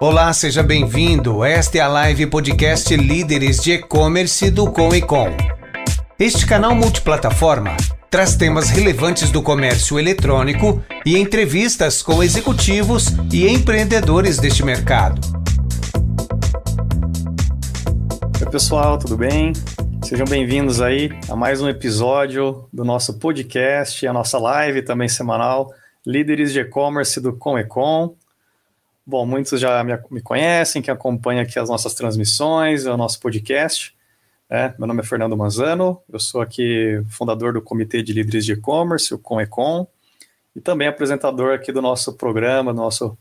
Olá, seja bem-vindo. Esta é a live podcast Líderes de E-Commerce do Com e Com. Este canal multiplataforma traz temas relevantes do comércio eletrônico e entrevistas com executivos e empreendedores deste mercado. Oi, pessoal, tudo bem? Sejam bem-vindos aí a mais um episódio do nosso podcast, a nossa live também semanal, Líderes de E-Commerce do Com e Com. Bom, muitos já me, conhecem, que acompanham aqui as nossas transmissões, o nosso podcast. É, meu nome é Fernando Manzano, eu sou aqui fundador do Comitê de Líderes de E-Commerce, o ComEcom, e também apresentador aqui do nosso programa, do nosso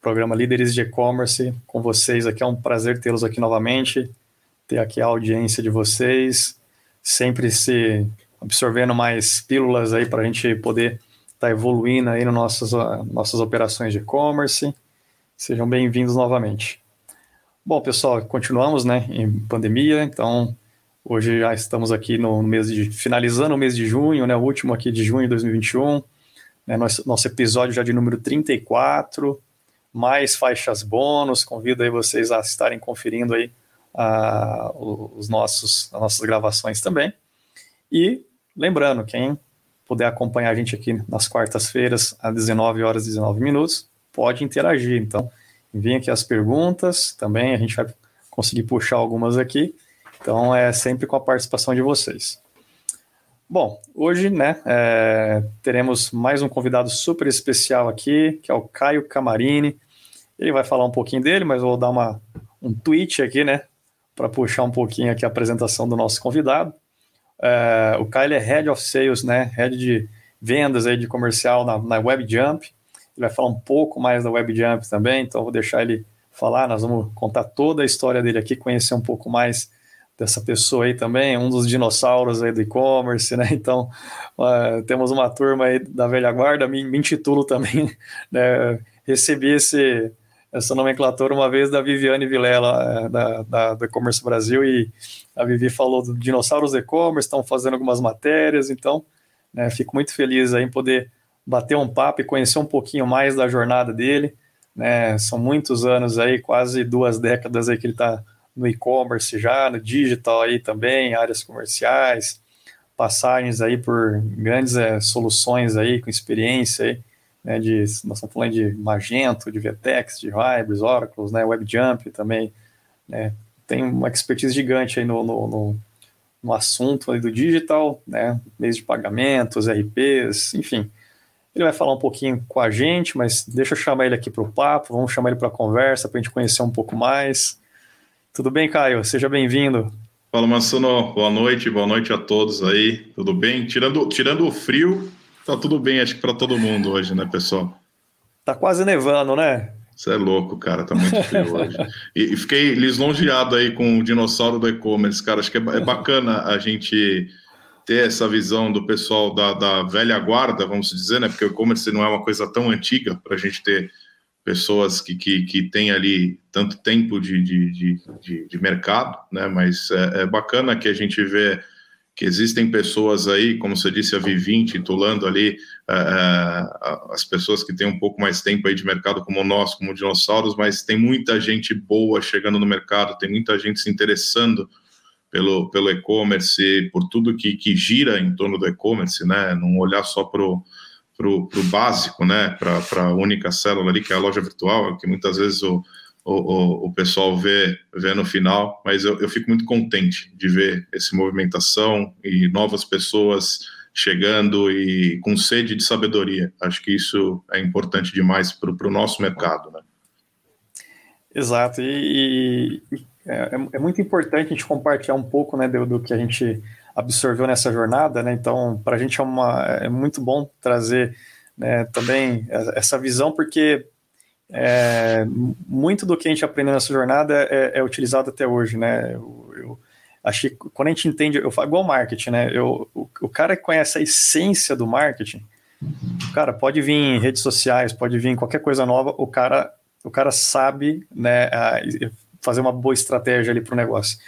programa Líderes de E-Commerce, com vocês aqui. É um prazer tê-los aqui novamente, ter aqui a audiência de vocês, sempre se absorvendo mais pílulas aí para a gente poder estar tá evoluindo aí nas nossas, nossas operações de e-commerce. Sejam bem-vindos novamente. Bom, pessoal, continuamos, né, em pandemia, então hoje já estamos aqui no mês de finalizando o mês de junho, né, o último aqui de junho de 2021, né, nosso, nosso episódio já de número 34, mais faixas bônus, convido aí vocês a estarem conferindo aí uh, os nossos, as nossas gravações também. E lembrando, quem puder acompanhar a gente aqui nas quartas-feiras, às 19 horas e 19 minutos, pode interagir. Então, enviem aqui as perguntas também, a gente vai conseguir puxar algumas aqui. Então, é sempre com a participação de vocês. Bom, hoje, né, é, teremos mais um convidado super especial aqui, que é o Caio Camarini. Ele vai falar um pouquinho dele, mas vou dar uma, um tweet aqui, né, para puxar um pouquinho aqui a apresentação do nosso convidado. É, o Caio é Head of Sales, né, Head de vendas aí de comercial na, na WebJump. Ele vai falar um pouco mais da WebJump também, então vou deixar ele falar. Nós vamos contar toda a história dele aqui, conhecer um pouco mais dessa pessoa aí também, um dos dinossauros aí do e-commerce, né? Então, uh, temos uma turma aí da velha guarda, me, me intitulo também, né? Recebi esse, essa nomenclatura uma vez da Viviane Vilela, é, da, da, do E-Commerce Brasil, e a Vivi falou do dinossauros e-commerce, estão fazendo algumas matérias, então, né, fico muito feliz aí em poder bater um papo e conhecer um pouquinho mais da jornada dele. Né? São muitos anos aí, quase duas décadas aí que ele está no e-commerce já, no digital aí também, áreas comerciais, passagens aí por grandes é, soluções aí, com experiência aí, né, de, nós estamos falando de Magento, de Vtex, de Hybris, Oracle, né, WebJump também, né, tem uma expertise gigante aí no, no, no, no assunto do digital, né, meios de pagamentos, RPs, enfim, ele vai falar um pouquinho com a gente, mas deixa eu chamar ele aqui para o papo, vamos chamar ele para a conversa, para a gente conhecer um pouco mais. Tudo bem, Caio? Seja bem-vindo. Fala, Mansuno. Boa noite, boa noite a todos aí. Tudo bem? Tirando, tirando o frio, tá tudo bem, acho que para todo mundo hoje, né, pessoal? Tá quase nevando, né? Você é louco, cara, tá muito frio hoje. E, e, fiquei lisonjeado aí com o dinossauro do e-commerce, cara. Acho que é, é bacana a gente ter essa visão do pessoal da, da velha guarda, vamos dizer, né? Porque o e-commerce não é uma coisa tão antiga para a gente ter pessoas que, que, que têm ali tanto tempo de, de, de, de mercado, né? Mas é, é, bacana que a gente vê que existem pessoas aí, como você disse, a Vivi intitulando ali é, é as pessoas que têm um pouco mais tempo aí de mercado como nós, como dinossauros, mas tem muita gente boa chegando no mercado, tem muita gente se interessando pelo, pelo e-commerce, por tudo que, que gira em torno do e-commerce, né? Não olhar só para o básico, né? Para a única célula ali, que é a loja virtual, que muitas vezes o, o, o pessoal vê, vê no final, mas eu, eu fico muito contente de ver essa movimentação e novas pessoas chegando e com sede de sabedoria. Acho que isso é importante demais para o nosso mercado, né? Exato, e, e é, é, é, muito importante a gente compartilhar um pouco né, do, do que a gente absorveu nessa jornada, né? Então, para a gente é, uma, é muito bom trazer né, também essa visão, porque é, muito do que a gente aprendeu nessa jornada é, é utilizado até hoje, né? Eu, eu, acho que quando a gente entende, eu falo igual marketing, né? Eu, o, o cara que conhece a essência do marketing, cara, pode vir em redes sociais, pode vir em qualquer coisa nova, o cara, o cara sabe, né? A, fazer uma boa estratégia ali para o negócio.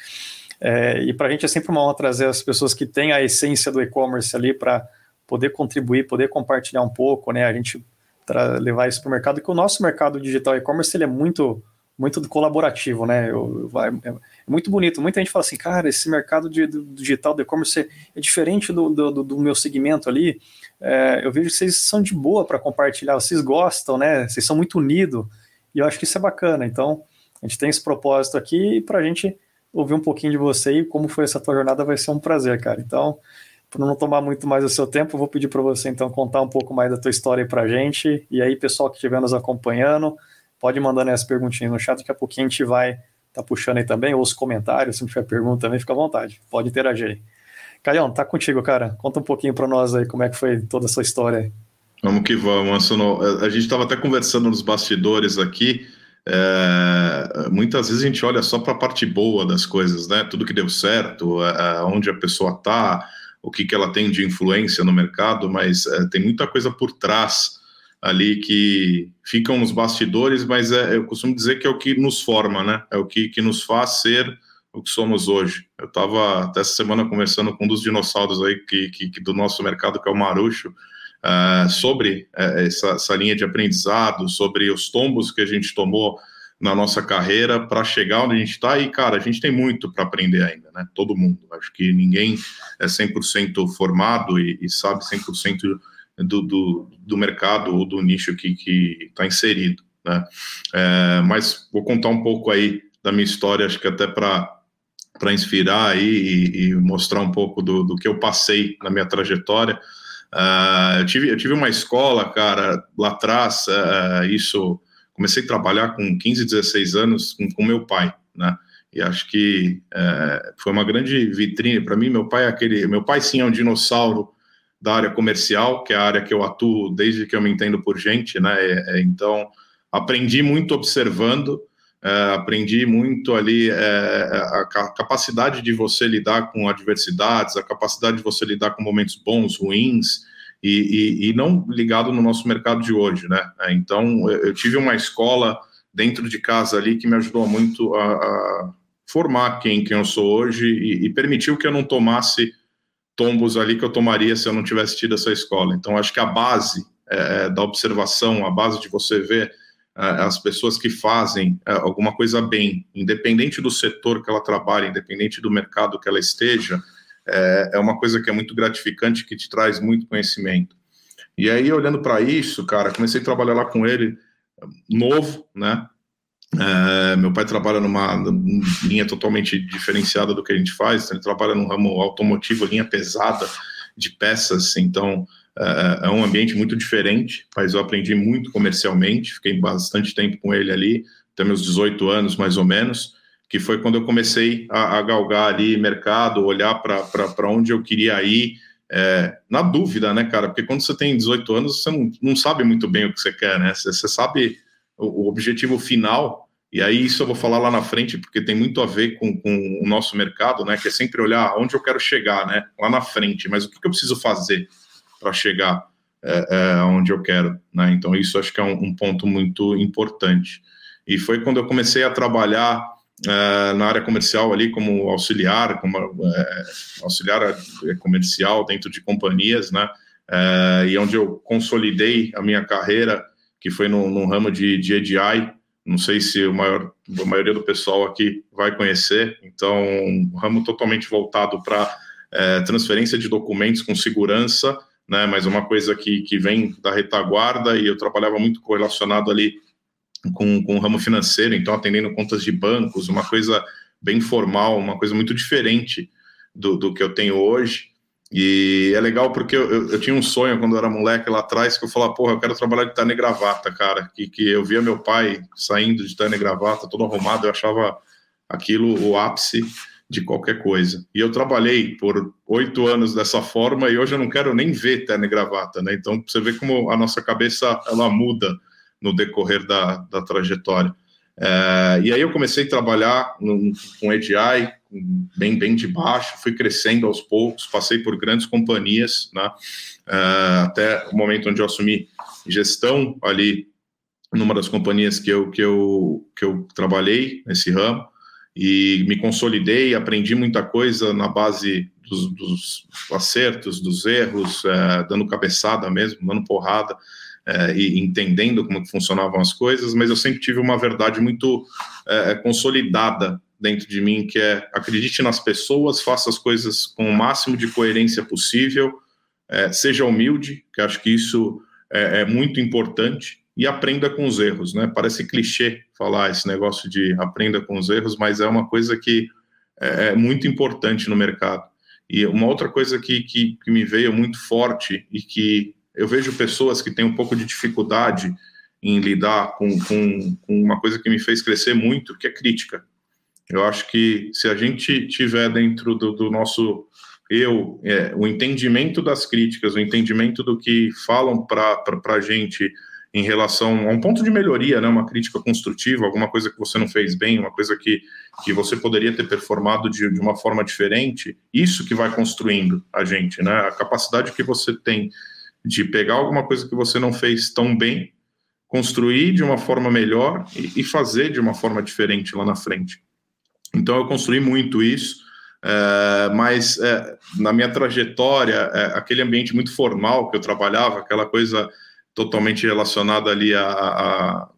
É, e para a gente é sempre uma honra trazer as pessoas que têm a essência do e-commerce ali para poder contribuir, poder compartilhar um pouco, né? A gente levar isso para o mercado, que o nosso mercado digital e-commerce ele é muito muito colaborativo, né? Eu, é, é, muito bonito. Muita gente fala assim, cara, esse mercado de, do digital, do e-commerce é diferente do, do, do, meu segmento ali. É, eu vejo que vocês são de boa para compartilhar, vocês gostam, né? Vocês são muito unidos. E eu acho que isso é bacana. Então, a gente tem esse propósito aqui para a gente ouvir um pouquinho de você e como foi essa tua jornada, vai ser um prazer, cara. Então, para não tomar muito mais o seu tempo, eu vou pedir para você então contar um pouco mais da tua história para a gente. E aí, pessoal que estiver nos acompanhando, pode mandando as perguntinhas no chat, daqui a pouquinho a gente vai tá puxando aí também, ou os comentários, se não tiver pergunta também, fica à vontade, pode interagir aí. Caião, tá contigo, cara. Conta um pouquinho para nós aí como é que foi toda essa história. Vamos que vamos, Ansono. A gente estava até conversando nos bastidores aqui. É, muitas vezes a gente olha só para a parte boa das coisas, né? Tudo que deu certo, onde a pessoa está, o que, que ela tem de influência no mercado, mas é, tem muita coisa por trás ali que ficam nos bastidores, mas é, eu costumo dizer que é o que nos forma, né? É o que, que nos faz ser o que somos hoje. Eu estava até essa semana conversando com um dos dinossauros aí que, que, que do nosso mercado, que é o Marucho, uh, sobre uh, essa, essa linha de aprendizado, sobre os tombos que a gente tomou na nossa carreira para chegar onde a gente está. E, cara, a gente tem muito para aprender ainda, né? Todo mundo. Acho que ninguém é 100% formado e, e sabe 100% do, do, do mercado ou do nicho que está inserido. Né? É, mas vou contar um pouco aí da minha história, acho que até para para inspirar aí e, e, mostrar um pouco do, do que eu passei na minha trajetória. Uh, eu, tive, eu tive uma escola, cara, lá atrás, uh, isso, comecei a trabalhar com 15, 16 anos com, com meu pai, né? E acho que uh, foi uma grande vitrine para mim. Meu pai é aquele, meu pai sim é um dinossauro da área comercial, que é a área que eu atuo desde que eu me entendo por gente, né? Então, aprendi muito observando, é, aprendi muito ali é, a, a, capacidade de você lidar com adversidades, a capacidade de você lidar com momentos bons, ruins, e, e, e não ligado no nosso mercado de hoje, né? É, então, eu tive uma escola dentro de casa ali que me ajudou muito a, a formar quem, quem eu sou hoje e, e permitiu que eu não tomasse tombos ali que eu tomaria se eu não tivesse tido essa escola. Então, acho que a base é, da observação, a base de você ver é, as pessoas que fazem é, alguma coisa bem, independente do setor que ela trabalha, independente do mercado que ela esteja, é, é uma coisa que é muito gratificante, que te traz muito conhecimento. E aí, olhando para isso, cara, comecei a trabalhar lá com ele novo, né? É, meu pai trabalha numa linha totalmente diferenciada do que a gente faz. Ele trabalha no ramo automotivo, linha pesada de peças. Então é, é, um ambiente muito diferente. Mas eu aprendi muito comercialmente. Fiquei bastante tempo com ele ali, até meus 18 anos mais ou menos. Que foi quando eu comecei a, a galgar ali mercado, olhar para onde eu queria ir. É, na dúvida, né, cara? Porque quando você tem 18 anos, você não, não sabe muito bem o que você quer, né? Você, você sabe o, objetivo final, e aí isso eu vou falar lá na frente, porque tem muito a ver com, com o nosso mercado, né? Que é sempre olhar onde eu quero chegar, né? Lá na frente, mas o que, que eu preciso fazer para chegar é, é, onde eu quero, né? Então isso acho que é um, um ponto muito importante. E foi quando eu comecei a trabalhar é, na área comercial ali como auxiliar, como é, auxiliar comercial dentro de companhias, né? É, e onde eu consolidei a minha carreira que foi no, no ramo de, de EDI. Não sei se maior, a maioria do pessoal aqui vai conhecer. Então, um ramo totalmente voltado para é, transferência de documentos com segurança, né? Mas uma coisa que, que vem da retaguarda e eu trabalhava muito correlacionado ali com, com o ramo financeiro, então atendendo contas de bancos, uma coisa bem formal, uma coisa muito diferente do, do que eu tenho hoje. E é legal porque eu, eu, eu, tinha um sonho quando eu era moleque lá atrás, que eu falava, porra, eu quero trabalhar de terno e gravata, cara. Que, que eu via meu pai saindo de terno e gravata, todo arrumado, eu achava aquilo o ápice de qualquer coisa. E eu trabalhei por oito anos dessa forma e hoje eu não quero nem ver terno e gravata, né? Então você vê como a nossa cabeça ela muda no decorrer da, da trajetória. É, e aí eu comecei a trabalhar com EDI, bem, bem de baixo, fui crescendo aos poucos, passei por grandes companhias, né, é, até o momento onde eu assumi gestão ali numa das companhias que eu, que eu, que eu trabalhei nesse ramo, e me consolidei, aprendi muita coisa na base dos, dos acertos, dos erros, é, dando cabeçada mesmo, dando porrada, é, e entendendo como funcionavam as coisas, mas eu sempre tive uma verdade muito é, consolidada dentro de mim, que é acredite nas pessoas, faça as coisas com o máximo de coerência possível, é, seja humilde, que acho que isso é, é, muito importante, e aprenda com os erros, né? Parece clichê falar esse negócio de aprenda com os erros, mas é uma coisa que é, é muito importante no mercado. E uma outra coisa que, que, que me veio muito forte e que eu vejo pessoas que têm um pouco de dificuldade em lidar com, com, com uma coisa que me fez crescer muito, que é crítica. Eu acho que se a gente tiver dentro do, do nosso eu, é, o entendimento das críticas, o entendimento do que falam para a gente em relação a um ponto de melhoria, né, uma crítica construtiva, alguma coisa que você não fez bem, uma coisa que, que você poderia ter performado de, de uma forma diferente, isso que vai construindo a gente, né, a capacidade que você tem de pegar alguma coisa que você não fez tão bem, construir de uma forma melhor e, e fazer de uma forma diferente lá na frente. Então eu construí muito isso, é, mas é, na minha trajetória, é, aquele ambiente muito formal que eu trabalhava, aquela coisa totalmente relacionada ali a, a,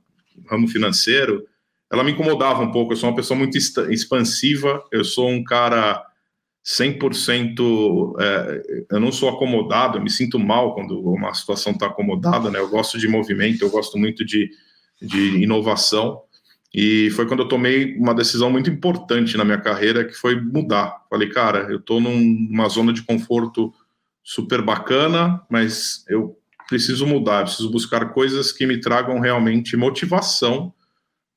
ramo financeiro, ela me incomodava um pouco. Eu sou uma pessoa muito expansiva, eu sou um cara 100%. É, eu não sou acomodado, eu me sinto mal quando uma situação está acomodada, né? Eu gosto de movimento, eu gosto muito de, de inovação. E foi quando eu tomei uma decisão muito importante na minha carreira, que foi mudar. Falei, cara, eu estou numa zona de conforto super bacana, mas eu preciso mudar, preciso buscar coisas que me tragam realmente motivação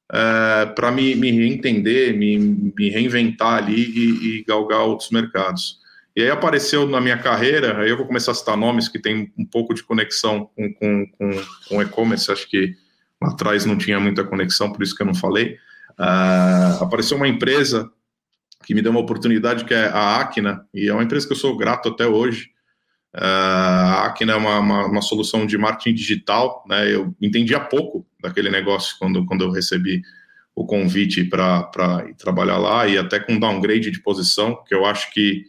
é, para me, me reentender, me, me reinventar ali e, e, galgar outros mercados. E aí apareceu na minha carreira, aí eu vou começar a citar nomes que tem um pouco de conexão com, com, com, com e-commerce, acho que lá atrás não tinha muita conexão, por isso que eu não falei. Uh, apareceu uma empresa que me deu uma oportunidade, que é a Acna, e é uma empresa que eu sou grato até hoje. Uh, a Acna é uma, uma, uma, solução de marketing digital, né? Eu entendia pouco daquele negócio quando, quando eu recebi o convite para trabalhar lá, e até com downgrade de posição, que eu acho que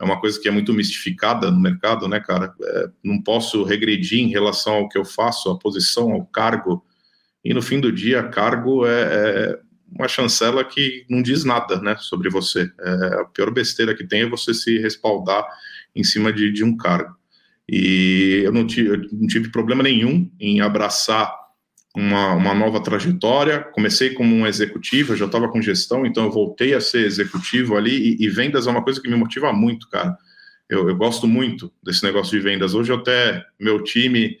é uma coisa que é muito mistificada no mercado, né, cara? É, não posso regredir em relação ao que eu faço, a posição, ao cargo, e no fim do dia, cargo é, é uma chancela que não diz nada né, sobre você. É, a pior besteira que tem é você se respaldar em cima de, de um cargo. E eu não, tive, eu não tive problema nenhum em abraçar uma, uma nova trajetória. Comecei como um executivo, eu já estava com gestão, então eu voltei a ser executivo ali. E, e vendas é uma coisa que me motiva muito, cara. Eu, eu, gosto muito desse negócio de vendas. Hoje, até meu time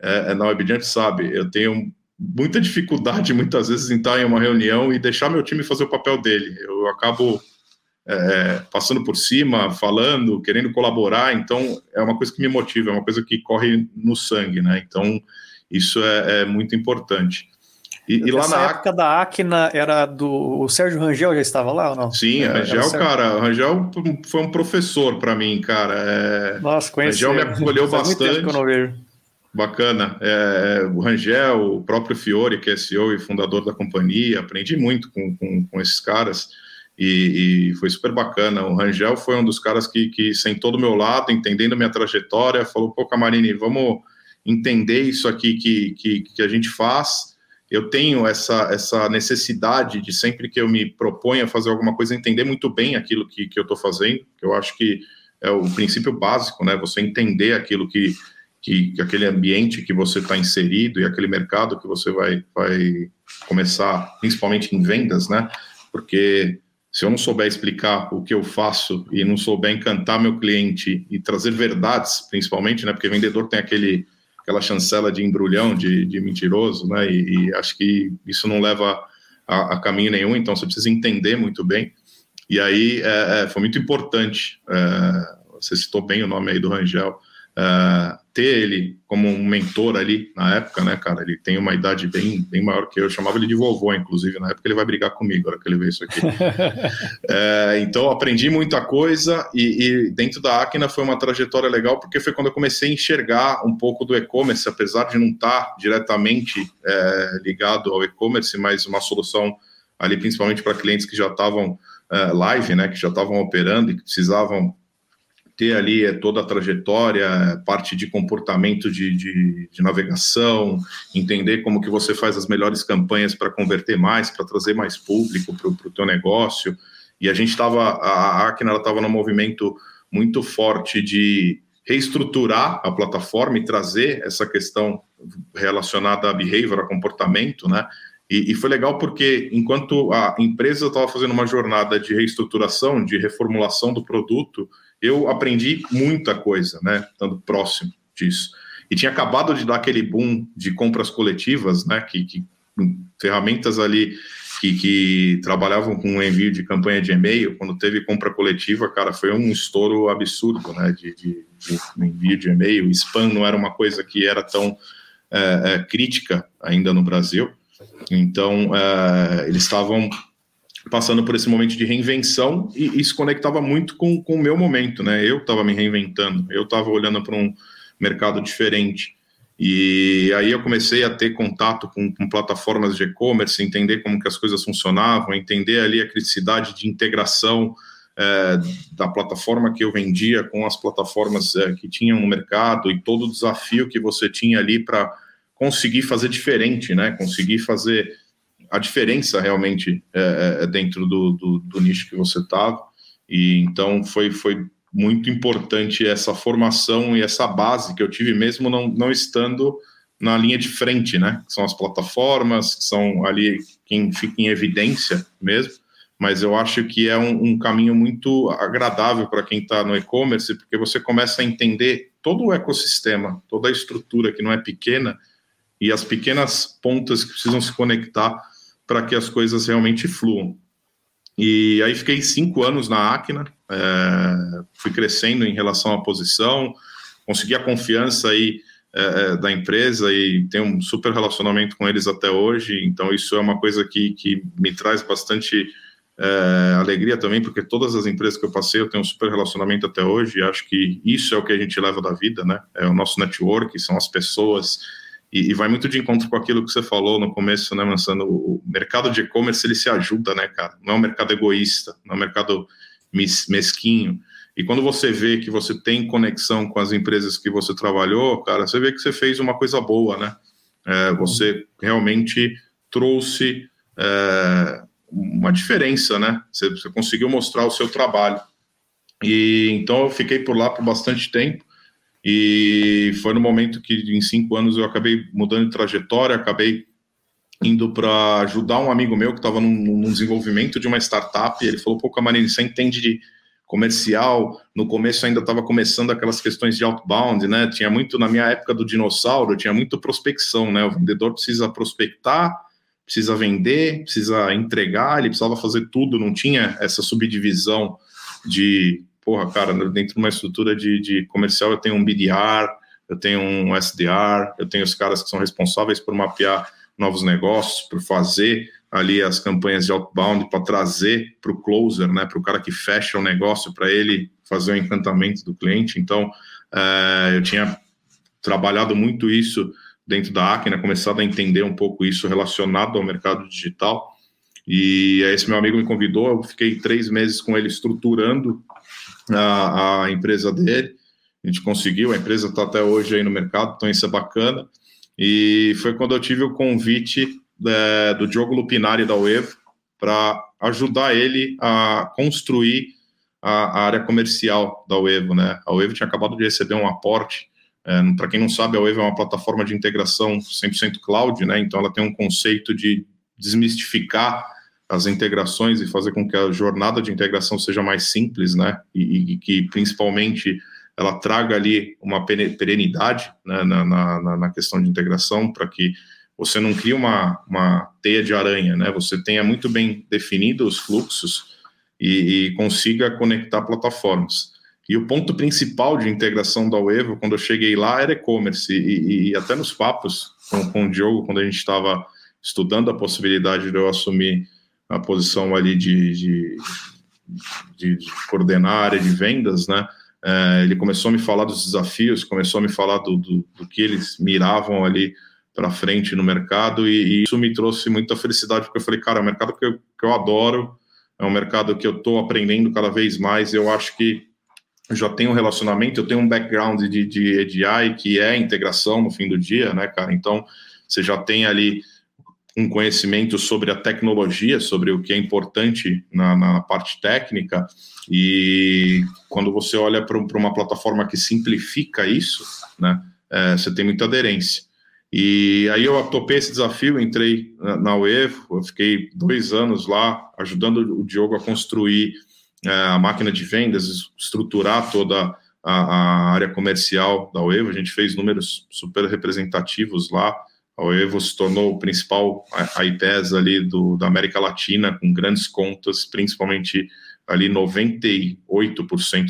é, é na Webdiante sabe, eu tenho muita dificuldade, muitas vezes, em estar em uma reunião e deixar meu time fazer o papel dele. Eu acabo é, passando por cima, falando, querendo colaborar, então é uma coisa que me motiva, é uma coisa que corre no sangue, né? Então isso é, é muito importante. E, e lá na época da Acna era do o Sérgio Rangel já estava lá ou não? Sim, é, Rangel, cara, Rangel foi um professor para mim, cara. É, Nossa, conheci. Rangel me acolheu bastante. Bacana. É, o Rangel, o próprio Fiore, que é CEO e fundador da companhia, aprendi muito com, com, com esses caras e, e, foi super bacana. O Rangel foi um dos caras que, que sentou do meu lado, entendendo minha trajetória, falou: pô, Camarini, vamos entender isso aqui que, que, que a gente faz. Eu tenho essa, essa necessidade de sempre que eu me proponho a fazer alguma coisa, entender muito bem aquilo que, que eu estou fazendo, que eu acho que é o princípio básico, né? Você entender aquilo que, que, que aquele ambiente que você está inserido e aquele mercado que você vai, vai começar, principalmente em vendas, né? Porque se eu não souber explicar o que eu faço e não souber encantar meu cliente e trazer verdades, principalmente, né? Porque vendedor tem aquele aquela chancela de embrulhão, de, de mentiroso, né? E, e, acho que isso não leva a, a, caminho nenhum. Então você precisa entender muito bem. E aí é, é, foi muito importante. É, você citou bem o nome aí do Rangel. É, ter ele como um mentor ali na época, né, cara? Ele tem uma idade bem, bem maior que eu. eu chamava ele de vovô, inclusive, na época ele vai brigar comigo agora que ele vê isso aqui. é, então, aprendi muita coisa e, e, dentro da Acna foi uma trajetória legal porque foi quando eu comecei a enxergar um pouco do e-commerce, apesar de não estar diretamente é, ligado ao e-commerce, mas uma solução ali principalmente para clientes que já estavam é, live, né, que já estavam operando e que precisavam ter ali toda a trajetória, parte de comportamento de, de, de, navegação, entender como que você faz as melhores campanhas para converter mais, para trazer mais público para o teu negócio. E a gente estava, a Acna estava num movimento muito forte de reestruturar a plataforma e trazer essa questão relacionada a behavior, a comportamento, né? E, e foi legal porque enquanto a empresa estava fazendo uma jornada de reestruturação, de reformulação do produto, eu aprendi muita coisa, né? Estando próximo disso. E tinha acabado de dar aquele boom de compras coletivas, né? Que, que ferramentas ali que, que, trabalhavam com envio de campanha de e-mail, quando teve compra coletiva, cara, foi um estouro absurdo, né? De, de, de envio de e-mail. Spam não era uma coisa que era tão é, é, crítica ainda no Brasil. Então, é, eles estavam passando por esse momento de reinvenção e isso conectava muito com, com o meu momento, né? Eu estava me reinventando, eu estava olhando para um mercado diferente. E aí eu comecei a ter contato com, com plataformas de e-commerce, entender como que as coisas funcionavam, entender ali a criticidade de integração é, da plataforma que eu vendia com as plataformas é, que tinham no mercado e todo o desafio que você tinha ali para conseguir fazer diferente, né? Conseguir fazer a diferença realmente é, é, é, dentro do, do, do, nicho que você estava. E então foi, foi muito importante essa formação e essa base que eu tive mesmo não, não estando na linha de frente, né? Que são as plataformas, que são ali quem fica em evidência mesmo. Mas eu acho que é um, um caminho muito agradável para quem está no e-commerce, porque você começa a entender todo o ecossistema, toda a estrutura que não é pequena e as pequenas pontas que precisam se conectar para que as coisas realmente fluam. E aí fiquei cinco anos na Acna, é, fui crescendo em relação à posição, consegui a confiança aí é, é, da empresa e tenho um super relacionamento com eles até hoje. Então isso é uma coisa que, que me traz bastante é, alegria também, porque todas as empresas que eu passei eu tenho um super relacionamento até hoje. E acho que isso é o que a gente leva da vida, né? É o nosso network, são as pessoas e, e, vai muito de encontro com aquilo que você falou no começo, né, Mansano? O mercado de e-commerce ele se ajuda, né, cara? Não é um mercado egoísta, não é um mercado mesquinho. E quando você vê que você tem conexão com as empresas que você trabalhou, cara, você vê que você fez uma coisa boa, né? É, você realmente trouxe é, uma diferença, né? Você, você conseguiu mostrar o seu trabalho. E então eu fiquei por lá por bastante tempo. E foi no momento que, em cinco anos, eu acabei mudando de trajetória, acabei indo para ajudar um amigo meu que estava num, desenvolvimento de uma startup. Ele falou: Pô, Camarini, você entende de comercial? No começo ainda estava começando aquelas questões de outbound, né? Tinha muito, na minha época do dinossauro, tinha muito prospecção, né? O vendedor precisa prospectar, precisa vender, precisa entregar, ele precisava fazer tudo, não tinha essa subdivisão de porra, cara, dentro de uma estrutura de, de comercial eu tenho um BDR, eu tenho um SDR, eu tenho os caras que são responsáveis por mapear novos negócios, por fazer ali as campanhas de outbound para trazer para o closer, né, para o cara que fecha o negócio, para ele fazer o encantamento do cliente. Então, é, eu tinha trabalhado muito isso dentro da Acna, começado a entender um pouco isso relacionado ao mercado digital. E esse meu amigo me convidou, eu fiquei três meses com ele estruturando a, a empresa dele. A gente conseguiu, a empresa está até hoje aí no mercado, então isso é bacana. E foi quando eu tive o convite é, do Diogo Lupinari da Uevo para ajudar ele a construir a, a, área comercial da Uevo, né? A Uevo tinha acabado de receber um aporte. É, para quem não sabe, a Uevo é uma plataforma de integração 100% cloud, né? Então ela tem um conceito de desmistificar as integrações e fazer com que a jornada de integração seja mais simples, né? E, e que principalmente ela traga ali uma perenidade né, na, na, na questão de integração para que você não crie uma, uma teia de aranha, né? Você tenha muito bem definido os fluxos e, e consiga conectar plataformas. E o ponto principal de integração da Uevo, quando eu cheguei lá, era e-commerce. E, e, até nos papos com, com o Diogo, quando a gente estava estudando a possibilidade de eu assumir a posição ali de, de, de, de coordenar a área de vendas, né? É, ele começou a me falar dos desafios, começou a me falar do, do, do que eles miravam ali para frente no mercado e, e, isso me trouxe muita felicidade porque eu falei, cara, é um mercado que eu, que eu adoro, é um mercado que eu estou aprendendo cada vez mais. Eu acho que já tenho um relacionamento, eu tenho um background de, de EDI que é integração no fim do dia, né, cara? Então, você já tem ali um conhecimento sobre a tecnologia, sobre o que é importante na, na parte técnica, e quando você olha para uma plataforma que simplifica isso, né, é, você tem muita aderência. E aí eu topei esse desafio, entrei na UEFO, eu fiquei dois anos lá ajudando o Diogo a construir é, a máquina de vendas, estruturar toda a, a área comercial da UEVO. A gente fez números super representativos lá. A UEVO se tornou o principal IPES ali do, da América Latina, com grandes contas, principalmente ali 98%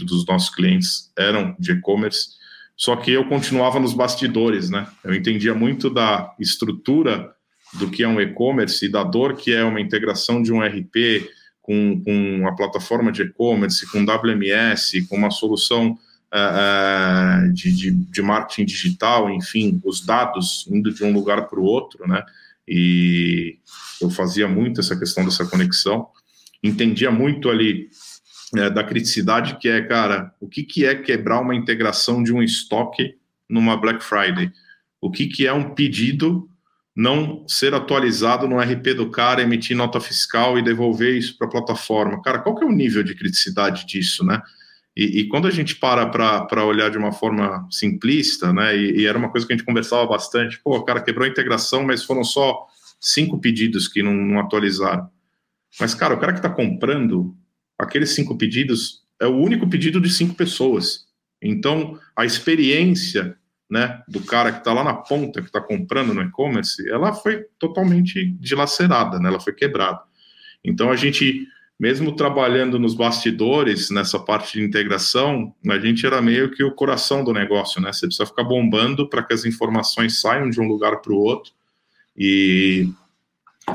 dos nossos clientes eram de e-commerce só que eu continuava nos bastidores, né? Eu entendia muito da estrutura do que é um e-commerce e da dor que é uma integração de um RP com, com a plataforma de e-commerce, com WMS, com uma solução uh, de, de, de, marketing digital, enfim, os dados indo de um lugar para o outro, né? E eu fazia muito essa questão dessa conexão, entendia muito ali é, da criticidade, que é, cara, o que, que é quebrar uma integração de um estoque numa Black Friday? O que, que é um pedido não ser atualizado no RP do cara, emitir nota fiscal e devolver isso para a plataforma? Cara, qual que é o nível de criticidade disso, né? E, e quando a gente para para olhar de uma forma simplista, né? E, e, era uma coisa que a gente conversava bastante, pô, o cara quebrou a integração, mas foram só cinco pedidos que não, não atualizaram. Mas, cara, o cara que está comprando aqueles cinco pedidos é o único pedido de cinco pessoas. Então, a experiência né, do cara que está lá na ponta, que está comprando no e-commerce, ela foi totalmente dilacerada, né, ela foi quebrada. Então, a gente, mesmo trabalhando nos bastidores, nessa parte de integração, a gente era meio que o coração do negócio, né? Você precisa ficar bombando para que as informações saiam de um lugar para o outro e,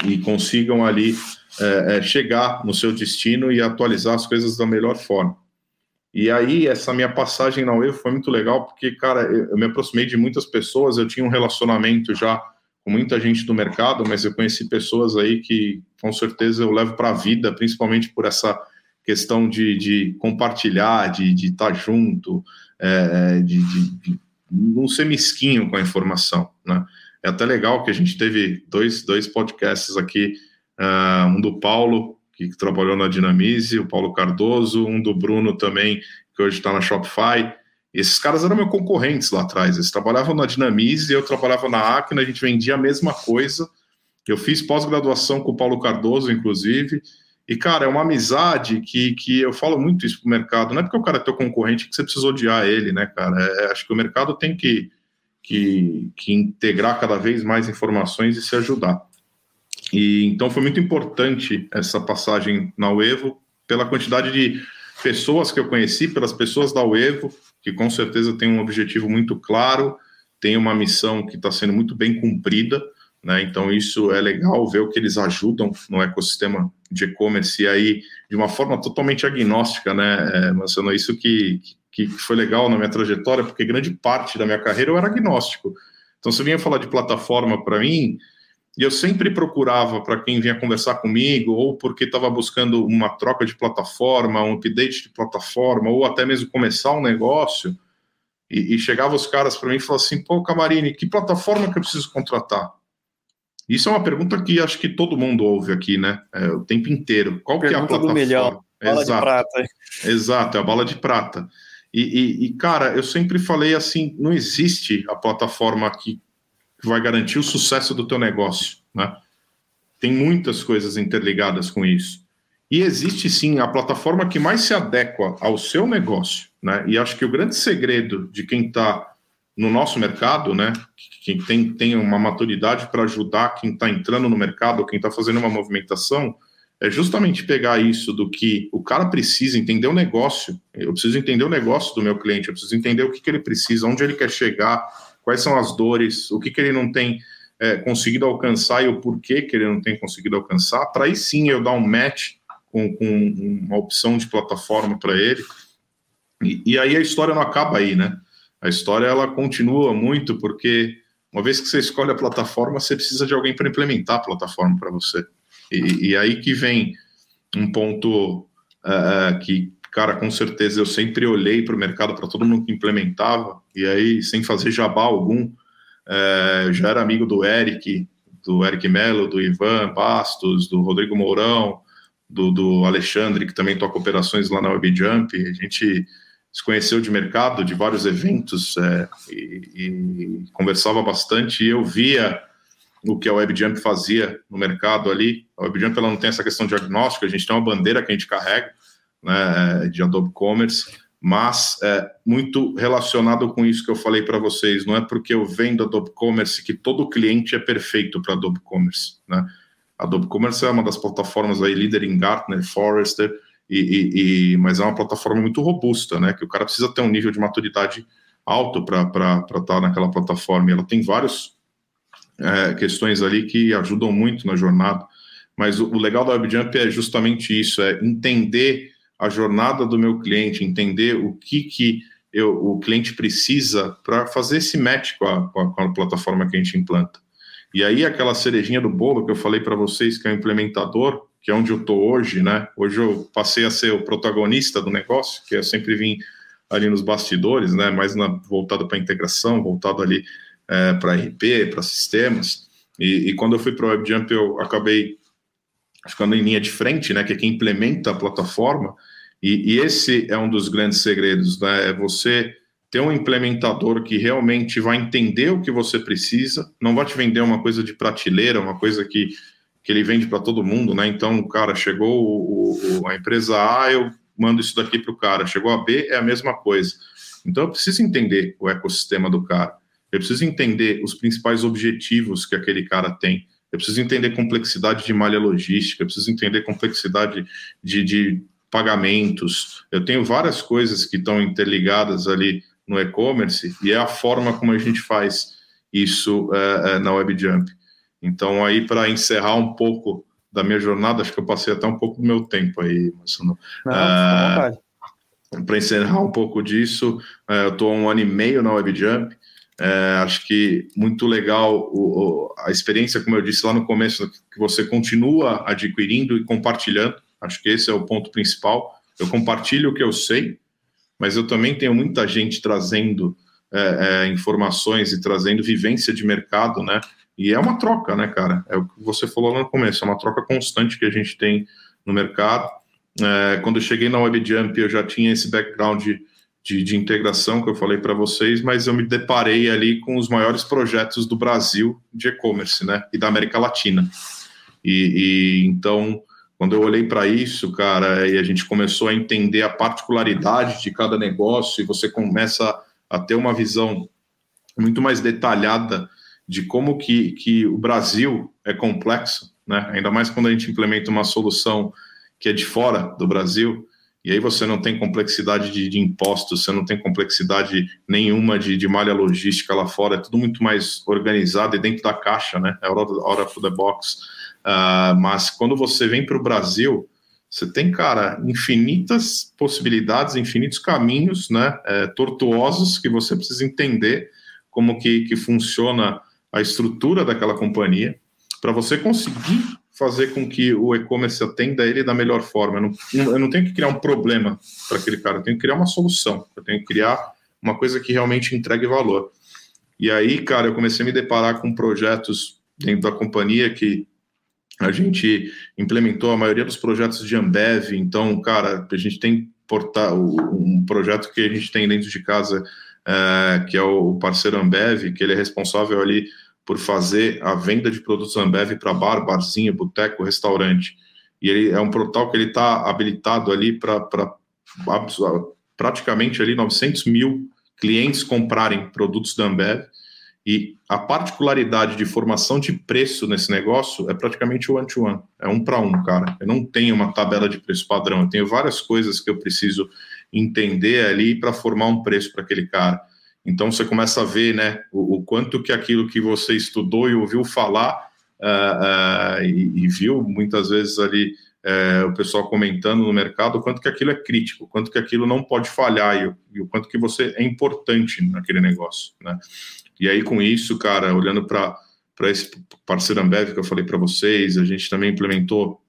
e consigam ali é, é, chegar no seu destino e atualizar as coisas da melhor forma. E aí, essa minha passagem na UEV foi muito legal, porque, cara, eu me aproximei de muitas pessoas, eu tinha um relacionamento já com muita gente do mercado, mas eu conheci pessoas aí que, com certeza, eu levo para a vida, principalmente por essa questão de, de compartilhar, de, estar tá junto, é, de, de, de, não ser mesquinho com a informação, né? É até legal que a gente teve dois, dois podcasts aqui uh, um do Paulo, que trabalhou na Dinamize, o Paulo Cardoso, um do Bruno também, que hoje está na Shopify. Esses caras eram meus concorrentes lá atrás, eles trabalhavam na Dinamize, eu trabalhava na Acna, a gente vendia a mesma coisa. Eu fiz pós-graduação com o Paulo Cardoso, inclusive, e, cara, é uma amizade que, que eu falo muito isso pro mercado. Não é porque o cara é teu concorrente que você precisa odiar ele, né, cara? É, acho que o mercado tem que, que, que integrar cada vez mais informações e se ajudar. E então foi muito importante essa passagem na UEVO pela quantidade de pessoas que eu conheci, pelas pessoas da UEVO, que com certeza tem um objetivo muito claro, tem uma missão que está sendo muito bem cumprida, né? Então isso é legal ver o que eles ajudam no ecossistema de e-commerce e aí de uma forma totalmente agnóstica, né? É, isso que, que foi legal na minha trajetória, porque grande parte da minha carreira eu era agnóstico. Então, se vinha falar de plataforma para mim, e eu sempre procurava para quem vinha conversar comigo, ou porque estava buscando uma troca de plataforma, um update de plataforma, ou até mesmo começar um negócio, e, e chegava os caras para mim e falavam assim: pô, Camarini, que plataforma que eu preciso contratar? Isso é uma pergunta que acho que todo mundo ouve aqui, né? É, o tempo inteiro. Qual pergunta que é a plataforma? Do milhão. Bala Exato. de prata. Exato, é a bala de prata. E, e, e, cara, eu sempre falei assim: não existe a plataforma que que vai garantir o sucesso do teu negócio, né? Tem muitas coisas interligadas com isso. E existe sim a plataforma que mais se adequa ao seu negócio, né? E acho que o grande segredo de quem está no nosso mercado, né? Quem tem, tem uma maturidade para ajudar quem está entrando no mercado, quem está fazendo uma movimentação, é justamente pegar isso do que o cara precisa entender o negócio. Eu preciso entender o negócio do meu cliente, eu preciso entender o que, que ele precisa, onde ele quer chegar, quais são as dores, o que, que ele não tem é, conseguido alcançar e o porquê que ele não tem conseguido alcançar, para aí sim eu dar um match com, com uma opção de plataforma para ele. E, e, aí a história não acaba aí, né? A história ela continua muito, porque uma vez que você escolhe a plataforma, você precisa de alguém para implementar a plataforma para você. E, e, aí que vem um ponto uh, que cara, com certeza eu sempre olhei para o mercado, para todo mundo que implementava, e aí, sem fazer jabá algum, é, já era amigo do Eric, do Eric Mello, do Ivan Bastos, do Rodrigo Mourão, do, do Alexandre, que também toca operações lá na WebJump. A gente se conheceu de mercado, de vários eventos, é, e, e, conversava bastante, e eu via o que a WebJump fazia no mercado ali. A WebJump ela não tem essa questão de diagnóstico, a gente tem uma bandeira que a gente carrega, né, de Adobe Commerce, mas é, muito relacionado com isso que eu falei para vocês. Não é porque eu vendo Adobe Commerce que todo cliente é perfeito para Adobe Commerce. Né? Adobe Commerce é uma das plataformas aí líder em Gartner, Forrester, e, e, mas é uma plataforma muito robusta, né? Que o cara precisa ter um nível de maturidade alto para estar tá naquela plataforma. E ela tem várias é, questões ali que ajudam muito na jornada. Mas o, o legal da WebJump é justamente isso: é entender a jornada do meu cliente, entender o que, que eu, o cliente precisa para fazer esse match com a, com a, com a plataforma que a gente implanta. E aí, aquela cerejinha do bolo que eu falei para vocês, que é o implementador, que é onde eu estou hoje, né? Hoje eu passei a ser o protagonista do negócio, que eu sempre vim ali nos bastidores, né? Mais na, voltado para integração, voltado ali é, para RP, para sistemas. E, e, quando eu fui para o WebJump, eu acabei ficando em linha de frente, né, que é quem implementa a plataforma, e, e, esse é um dos grandes segredos, né, é você ter um implementador que realmente vai entender o que você precisa, não vai te vender uma coisa de prateleira, uma coisa que, que ele vende para todo mundo, né, então, cara, chegou o, o, a empresa A, eu mando isso daqui para o cara, chegou a B, é a mesma coisa. Então, eu preciso entender o ecossistema do cara, eu preciso entender os principais objetivos que aquele cara tem, eu preciso entender complexidade de malha logística, eu preciso entender complexidade de, de pagamentos. Eu tenho várias coisas que estão interligadas ali no e-commerce e é a forma como a gente faz isso é, é, na WebJump. Então, aí, para encerrar um pouco da minha jornada, acho que eu passei até um pouco do meu tempo aí, Marcelo. É, para encerrar um pouco disso, é, eu estou um ano e meio na WebJump. É, acho que muito legal o, o, a experiência, como eu disse lá no começo, que você continua adquirindo e compartilhando. Acho que esse é o ponto principal. Eu compartilho o que eu sei, mas eu também tenho muita gente trazendo é, é, informações e trazendo vivência de mercado, né? E é uma troca, né, cara? É o que você falou lá no começo, é uma troca constante que a gente tem no mercado. É, quando eu cheguei na WebJump, eu já tinha esse background de, de integração que eu falei para vocês, mas eu me deparei ali com os maiores projetos do Brasil de e-commerce, né, e da América Latina. E, e então, quando eu olhei para isso, cara, e a gente começou a entender a particularidade de cada negócio, e você começa a ter uma visão muito mais detalhada de como que, que o Brasil é complexo, né? Ainda mais quando a gente implementa uma solução que é de fora do Brasil, e aí você não tem complexidade de, de impostos, você não tem complexidade nenhuma de, de, malha logística lá fora, é tudo muito mais organizado e dentro da caixa, né? É hora of the box. Uh, mas quando você vem para o Brasil, você tem, cara, infinitas possibilidades, infinitos caminhos, né? É, tortuosos que você precisa entender como que, que funciona a estrutura daquela companhia para você conseguir fazer com que o e-commerce atenda ele da melhor forma. Eu não, eu não tenho que criar um problema para aquele cara, eu tenho que criar uma solução, eu tenho que criar uma coisa que realmente entregue valor. E aí, cara, eu comecei a me deparar com projetos dentro da companhia que a gente implementou a maioria dos projetos de Ambev. Então, cara, a gente tem um projeto que a gente tem dentro de casa, é, que é o parceiro Ambev, que ele é responsável ali por fazer a venda de produtos Ambev para bar, barzinho, boteco, restaurante. E ele é um portal que ele está habilitado ali para praticamente ali 900 mil clientes comprarem produtos da Ambev. E a particularidade de formação de preço nesse negócio é praticamente one-to-one, -one. é um para um, cara. Eu não tenho uma tabela de preço padrão, eu tenho várias coisas que eu preciso entender ali para formar um preço para aquele cara. Então você começa a ver, né, o, o, quanto que aquilo que você estudou e ouviu falar uh, uh, e, e, viu muitas vezes ali uh, o pessoal comentando no mercado, o quanto que aquilo é crítico, o quanto que aquilo não pode falhar e, e, o quanto que você é importante naquele negócio, né? E aí com isso, cara, olhando para para esse parceiro Ambev que eu falei para vocês, a gente também implementou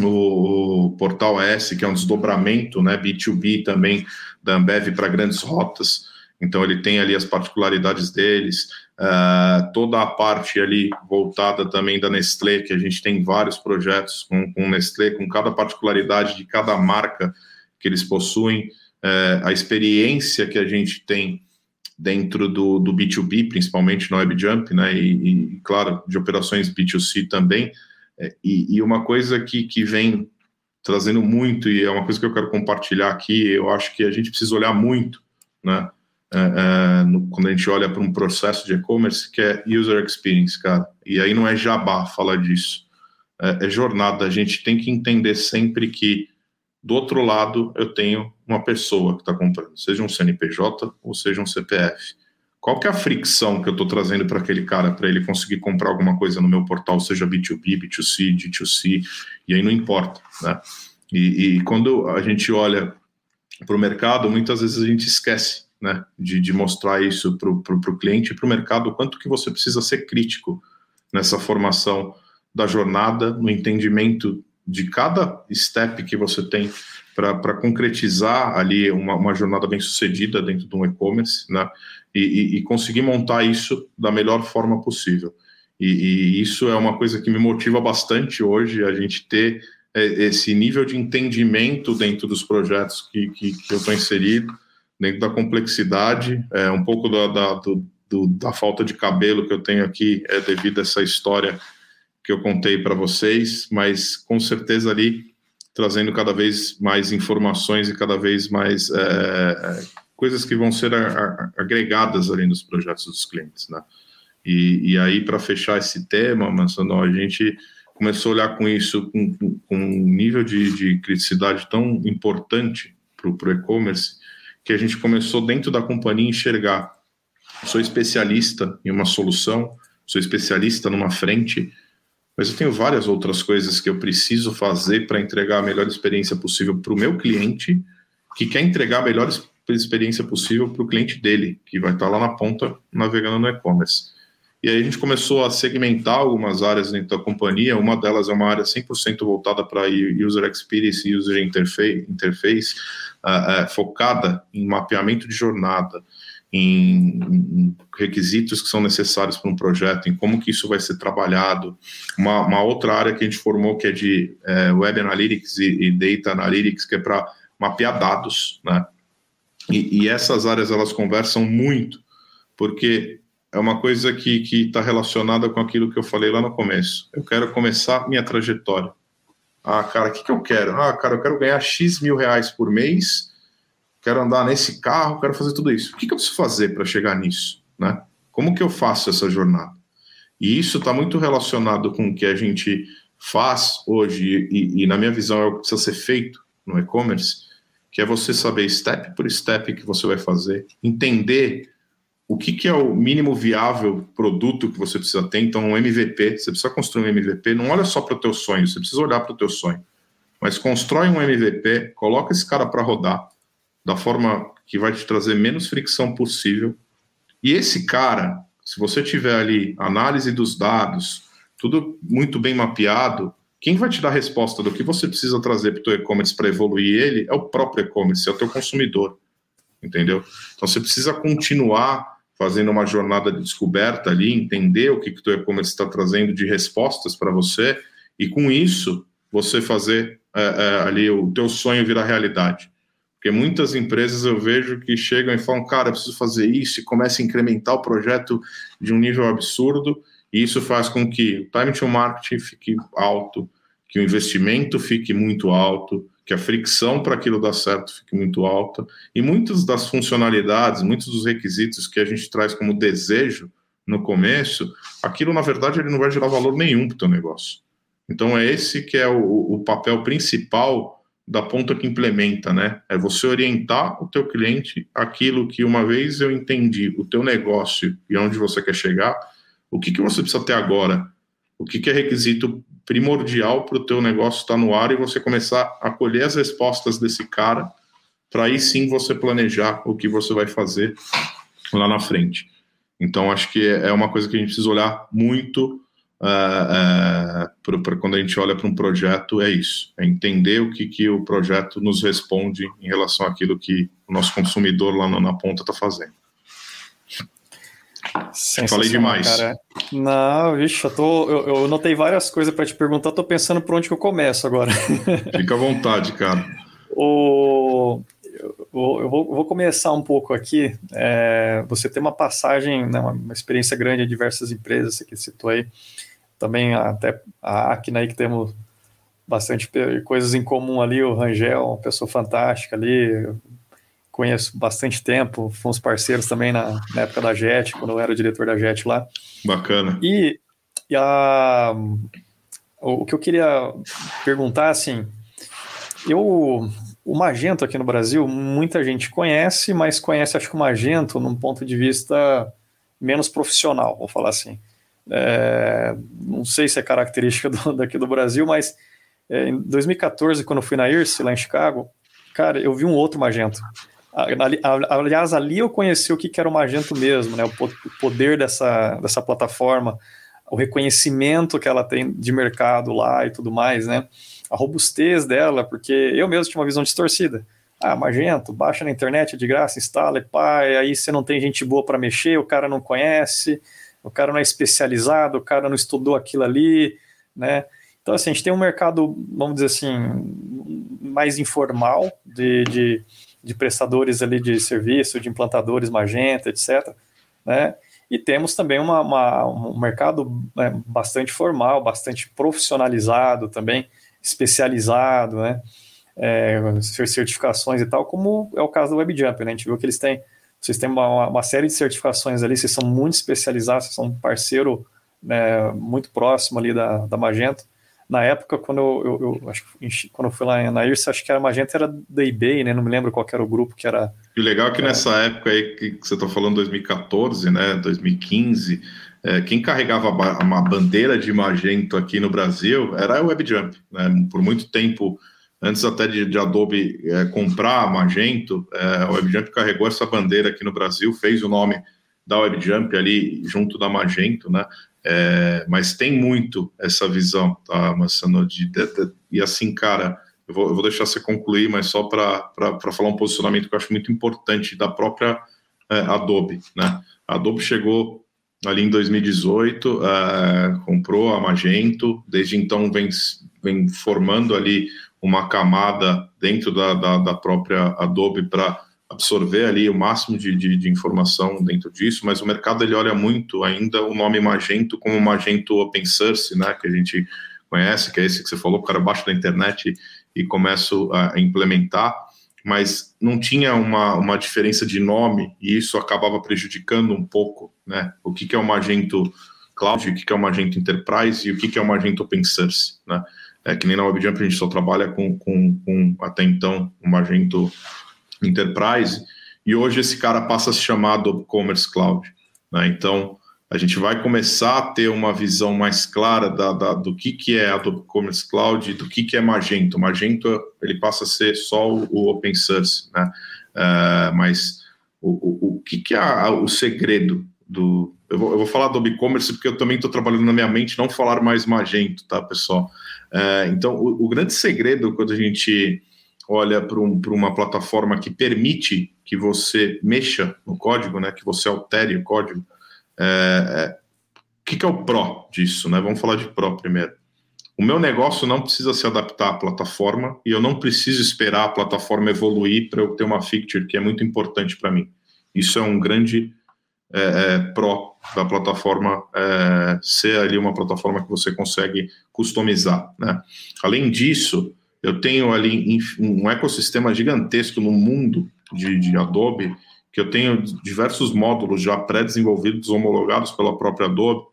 o, o Portal S, que é um desdobramento, né, B2B também da Ambev para grandes rotas. Então ele tem ali as particularidades deles, uh, toda a parte ali voltada também da Nestlé, que a gente tem vários projetos com, com Nestlé, com cada particularidade de cada marca que eles possuem, uh, a experiência que a gente tem dentro do, do B2B, principalmente no WebJump, né, e, e claro, de operações B2C também, é, e, e, uma coisa que, que vem trazendo muito, e é uma coisa que eu quero compartilhar aqui, eu acho que a gente precisa olhar muito, né, é, no, quando a gente olha para um processo de e-commerce, que é user experience, cara, e aí não é jabá falar disso, é, é jornada, a gente tem que entender sempre que do outro lado eu tenho uma pessoa que está comprando, seja um CNPJ ou seja um CPF. Qual que é a fricção que eu estou trazendo para aquele cara para ele conseguir comprar alguma coisa no meu portal, seja B2B, B2C, D2C, e aí não importa, né? E, e quando a gente olha para o mercado, muitas vezes a gente esquece, né, de, de mostrar isso para o cliente e para o mercado, quanto que você precisa ser crítico nessa formação da jornada, no entendimento de cada step que você tem para concretizar ali uma, uma, jornada bem sucedida dentro de um e-commerce, né? E, e, e, conseguir montar isso da melhor forma possível. E, e, isso é uma coisa que me motiva bastante hoje, a gente ter é, esse nível de entendimento dentro dos projetos que, que, que eu estou inserido, dentro da complexidade, é, um pouco da, da, do, do, da falta de cabelo que eu tenho aqui é devido a essa história que eu contei para vocês, mas com certeza ali trazendo cada vez mais informações e cada vez mais é, é coisas que vão ser a, a, agregadas ali nos projetos dos clientes, né? E, e aí, para fechar esse tema, Mansano, a gente começou a olhar com isso com, com um nível de, de criticidade tão importante para o e-commerce que a gente começou dentro da companhia enxergar. Sou especialista em uma solução, sou especialista numa frente, mas eu tenho várias outras coisas que eu preciso fazer para entregar a melhor experiência possível para o meu cliente, que quer entregar a melhor experiência possível para o cliente dele, que vai estar lá na ponta navegando no e-commerce. E aí a gente começou a segmentar algumas áreas dentro da companhia. Uma delas é uma área 100% voltada para user experience user interface uh, focada em mapeamento de jornada, em, em, requisitos que são necessários para um projeto, em como que isso vai ser trabalhado. Uma, uma outra área que a gente formou que é de é, Web Analytics e, e, Data Analytics, que é para mapear dados, né? E, e, essas áreas elas conversam muito, porque é uma coisa que está relacionada com aquilo que eu falei lá no começo. Eu quero começar minha trajetória. Ah, cara, o que, que eu quero? Ah, cara, eu quero ganhar X mil reais por mês quero andar nesse carro, quero fazer tudo isso. O que, que eu preciso fazer para chegar nisso? Né? Como que eu faço essa jornada? E isso está muito relacionado com o que a gente faz hoje, e, e, na minha visão é o que precisa ser feito no e-commerce, que é você saber step por step que você vai fazer, entender o que, que é o mínimo viável produto que você precisa ter. Então, um MVP, você precisa construir um MVP, não olha só para o teu sonho, você precisa olhar para o teu sonho, mas constrói um MVP, coloca esse cara para rodar, da forma que vai te trazer menos fricção possível. E esse cara, se você tiver ali análise dos dados, tudo muito bem mapeado, quem vai te dar a resposta do que você precisa trazer para o e-commerce para evoluir ele é o próprio e-commerce, é o teu consumidor, entendeu? Então você precisa continuar fazendo uma jornada de descoberta ali, entender o que que o teu e-commerce está trazendo de respostas para você e com isso você fazer é, é, ali o teu sonho virar realidade. Porque muitas empresas eu vejo que chegam e falam, cara, eu preciso fazer isso, e começa a incrementar o projeto de um nível absurdo, e isso faz com que o time to marketing fique alto, que o investimento fique muito alto, que a fricção para aquilo dar certo fique muito alta, e muitas das funcionalidades, muitos dos requisitos que a gente traz como desejo no começo, aquilo na verdade ele não vai gerar valor nenhum para o teu negócio. Então é esse que é o, o papel principal da ponta que implementa, né? É você orientar o teu cliente aquilo que uma vez eu entendi o teu negócio e onde você quer chegar, o que, que você precisa ter agora? O que, que é requisito primordial para o teu negócio estar no ar e você começar a colher as respostas desse cara para aí sim você planejar o que você vai fazer lá na frente. Então, acho que é uma coisa que a gente precisa olhar muito uh, uh, para quando a gente olha para um projeto é isso, é entender o que, que o projeto nos responde em relação àquilo que o nosso consumidor lá na, na ponta está fazendo. Falei demais. Cara. Não, vixe, eu, tô, eu, eu notei várias coisas para te perguntar, tô pensando por onde que eu começo agora. Fica à vontade, cara. O, eu, eu vou, vou, começar um pouco aqui. É, você tem uma passagem, né, uma experiência grande em diversas empresas, que citou aí. Também até a Acna aí que temos bastante coisas em comum ali, o Rangel, uma pessoa fantástica ali, conheço bastante tempo, fomos parceiros também na, na, época da JET, quando eu era diretor da JET lá. Bacana. E, e a, o, o que eu queria perguntar, assim, eu, o Magento aqui no Brasil, muita gente conhece, mas conhece, acho que o Magento num ponto de vista menos profissional, vou falar assim. É, não sei se é característica do, daqui do Brasil, mas é, em 2014, quando eu fui na IRSE, lá em Chicago, cara, eu vi um outro Magento. Aliás, ali eu conheci o que era o Magento mesmo, né? O poder dessa, dessa plataforma, o reconhecimento que ela tem de mercado lá e tudo mais, né? A robustez dela, porque eu mesmo tinha uma visão distorcida. Ah, Magento, baixa na internet é de graça, instala, e pá, e aí você não tem gente boa para mexer, o cara não conhece, o cara não é especializado, o cara não estudou aquilo ali, né? Então, assim, a gente tem um mercado, vamos dizer assim, mais informal de, de de prestadores ali de serviço, de implantadores Magenta, etc. Né? E temos também uma, uma um mercado né, bastante formal, bastante profissionalizado também, especializado, né? É, certificações e tal, como é o caso da WebJump, né? A gente viu que eles têm, vocês têm uma, uma série de certificações ali, vocês são muito especializados, vocês são um parceiro né, muito próximo ali da, da Magento na época, quando eu, eu, eu acho que quando eu fui lá na IRSA, acho que a Magenta era da eBay, né? Não me lembro qual era o grupo que era. E o legal é que é... nessa época aí que você está falando 2014, né? 2015, é, quem carregava uma bandeira de Magento aqui no Brasil era a WebJump, né? Por muito tempo, antes até de, de Adobe é, comprar a Magento, é, a WebJump carregou essa bandeira aqui no Brasil, fez o nome da WebJump ali junto da Magento, né? É, mas tem muito essa visão, tá, Marcelo? De, de, de, e assim, cara, eu vou, eu vou, deixar você concluir, mas só para falar um posicionamento que eu acho muito importante da própria é, Adobe, né? A Adobe chegou ali em 2018, é, comprou a Magento, desde então vem, vem formando ali uma camada dentro da, da, da própria Adobe para absorver ali o máximo de, de, de, informação dentro disso, mas o mercado ele olha muito ainda o nome Magento como Magento Open Source, né, que a gente conhece, que é esse que você falou, o cara baixa da internet e começa a implementar, mas não tinha uma, uma diferença de nome e isso acabava prejudicando um pouco, né, o que, que é o Magento Cloud, o que, que é o Magento Enterprise e o que, que é o Magento Open Source, né, é que nem na WebJump a gente só trabalha com, com, com até então o Magento Enterprise, e hoje esse cara passa a se chamar Adobe Commerce Cloud. Né? Então, a gente vai começar a ter uma visão mais clara da, da, do que, que é Adobe Commerce Cloud e do que, que é Magento. Magento ele passa a ser só o, o open source, né? Uh, mas o, o, o, que, que é o segredo do. Eu vou, eu vou falar Adobe Commerce porque eu também estou trabalhando na minha mente não falar mais Magento, tá, pessoal? Uh, então, o grande segredo quando a gente olha para um, uma plataforma que permite que você mexa no código, né, que você altere o código, é, é, o que, que é o pró disso? Né? Vamos falar de pró primeiro. O meu negócio não precisa se adaptar à plataforma e eu não preciso esperar a plataforma evoluir para eu ter uma feature que é muito importante para mim. Isso é um grande é, é, pró da plataforma é, ser ali uma plataforma que você consegue customizar. Né? Além disso, eu tenho ali um ecossistema gigantesco no mundo de, de Adobe, que eu tenho diversos módulos já pré-desenvolvidos, homologados pela própria Adobe,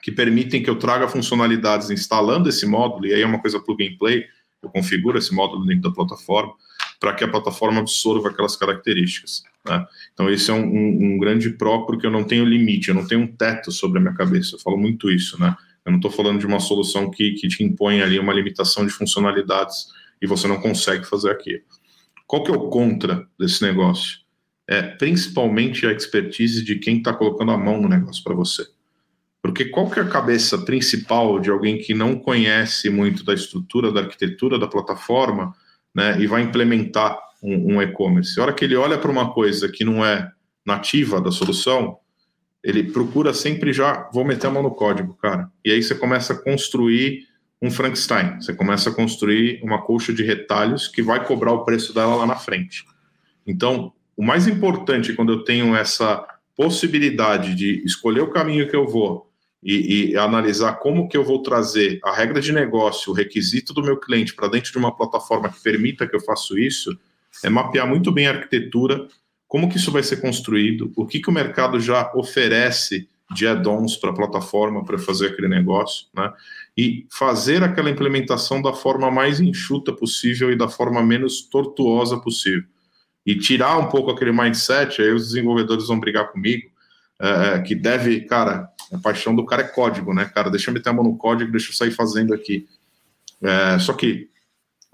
que permitem que eu traga funcionalidades instalando esse módulo, e aí é uma coisa plug and play, eu configuro esse módulo dentro da plataforma, para que a plataforma absorva aquelas características. Né? Então, esse é um, um, um grande pró, porque eu não tenho limite, eu não tenho um teto sobre a minha cabeça, eu falo muito isso, né? Eu não estou falando de uma solução que, que te impõe ali uma limitação de funcionalidades e você não consegue fazer aquilo. Qual que é o contra desse negócio? É principalmente a expertise de quem está colocando a mão no negócio para você. Porque qual que é a cabeça principal de alguém que não conhece muito da estrutura, da arquitetura da plataforma, né, e vai implementar um, um e-commerce? A hora que ele olha para uma coisa que não é nativa da solução, ele procura sempre já, vou meter a mão no código, cara. E aí você começa a construir um Frankenstein, você começa a construir uma colcha de retalhos que vai cobrar o preço dela lá na frente. Então, o mais importante quando eu tenho essa possibilidade de escolher o caminho que eu vou e, e, analisar como que eu vou trazer a regra de negócio, o requisito do meu cliente para dentro de uma plataforma que permita que eu faça isso, é mapear muito bem a arquitetura, como que isso vai ser construído, o que, que o mercado já oferece de add-ons para a plataforma para fazer aquele negócio, né? E fazer aquela implementação da forma mais enxuta possível e da forma menos tortuosa possível. E tirar um pouco aquele mindset, aí os desenvolvedores vão brigar comigo, é, é, que deve, cara, a paixão do cara é código, né, cara? Deixa eu meter a mão no código, deixa eu sair fazendo aqui. É, só que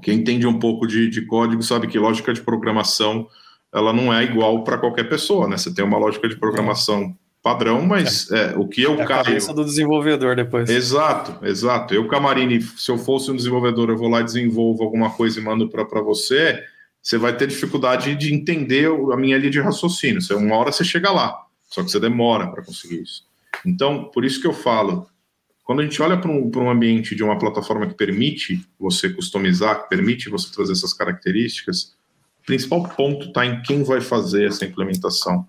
quem entende um pouco de, de código sabe que lógica de programação ela não é igual para qualquer pessoa, né? Você tem uma lógica de programação padrão, mas é. É, o que eu é a caio... cabeça do desenvolvedor depois. Exato, exato. Eu, Camarini, se eu fosse um desenvolvedor, eu vou lá e desenvolvo alguma coisa e mando para você, você vai ter dificuldade de entender a minha linha de raciocínio. Uma hora você chega lá, só que você demora para conseguir isso. Então, por isso que eu falo, quando a gente olha para um, um ambiente de uma plataforma que permite você customizar, que permite você trazer essas características, principal ponto está em quem vai fazer essa implementação.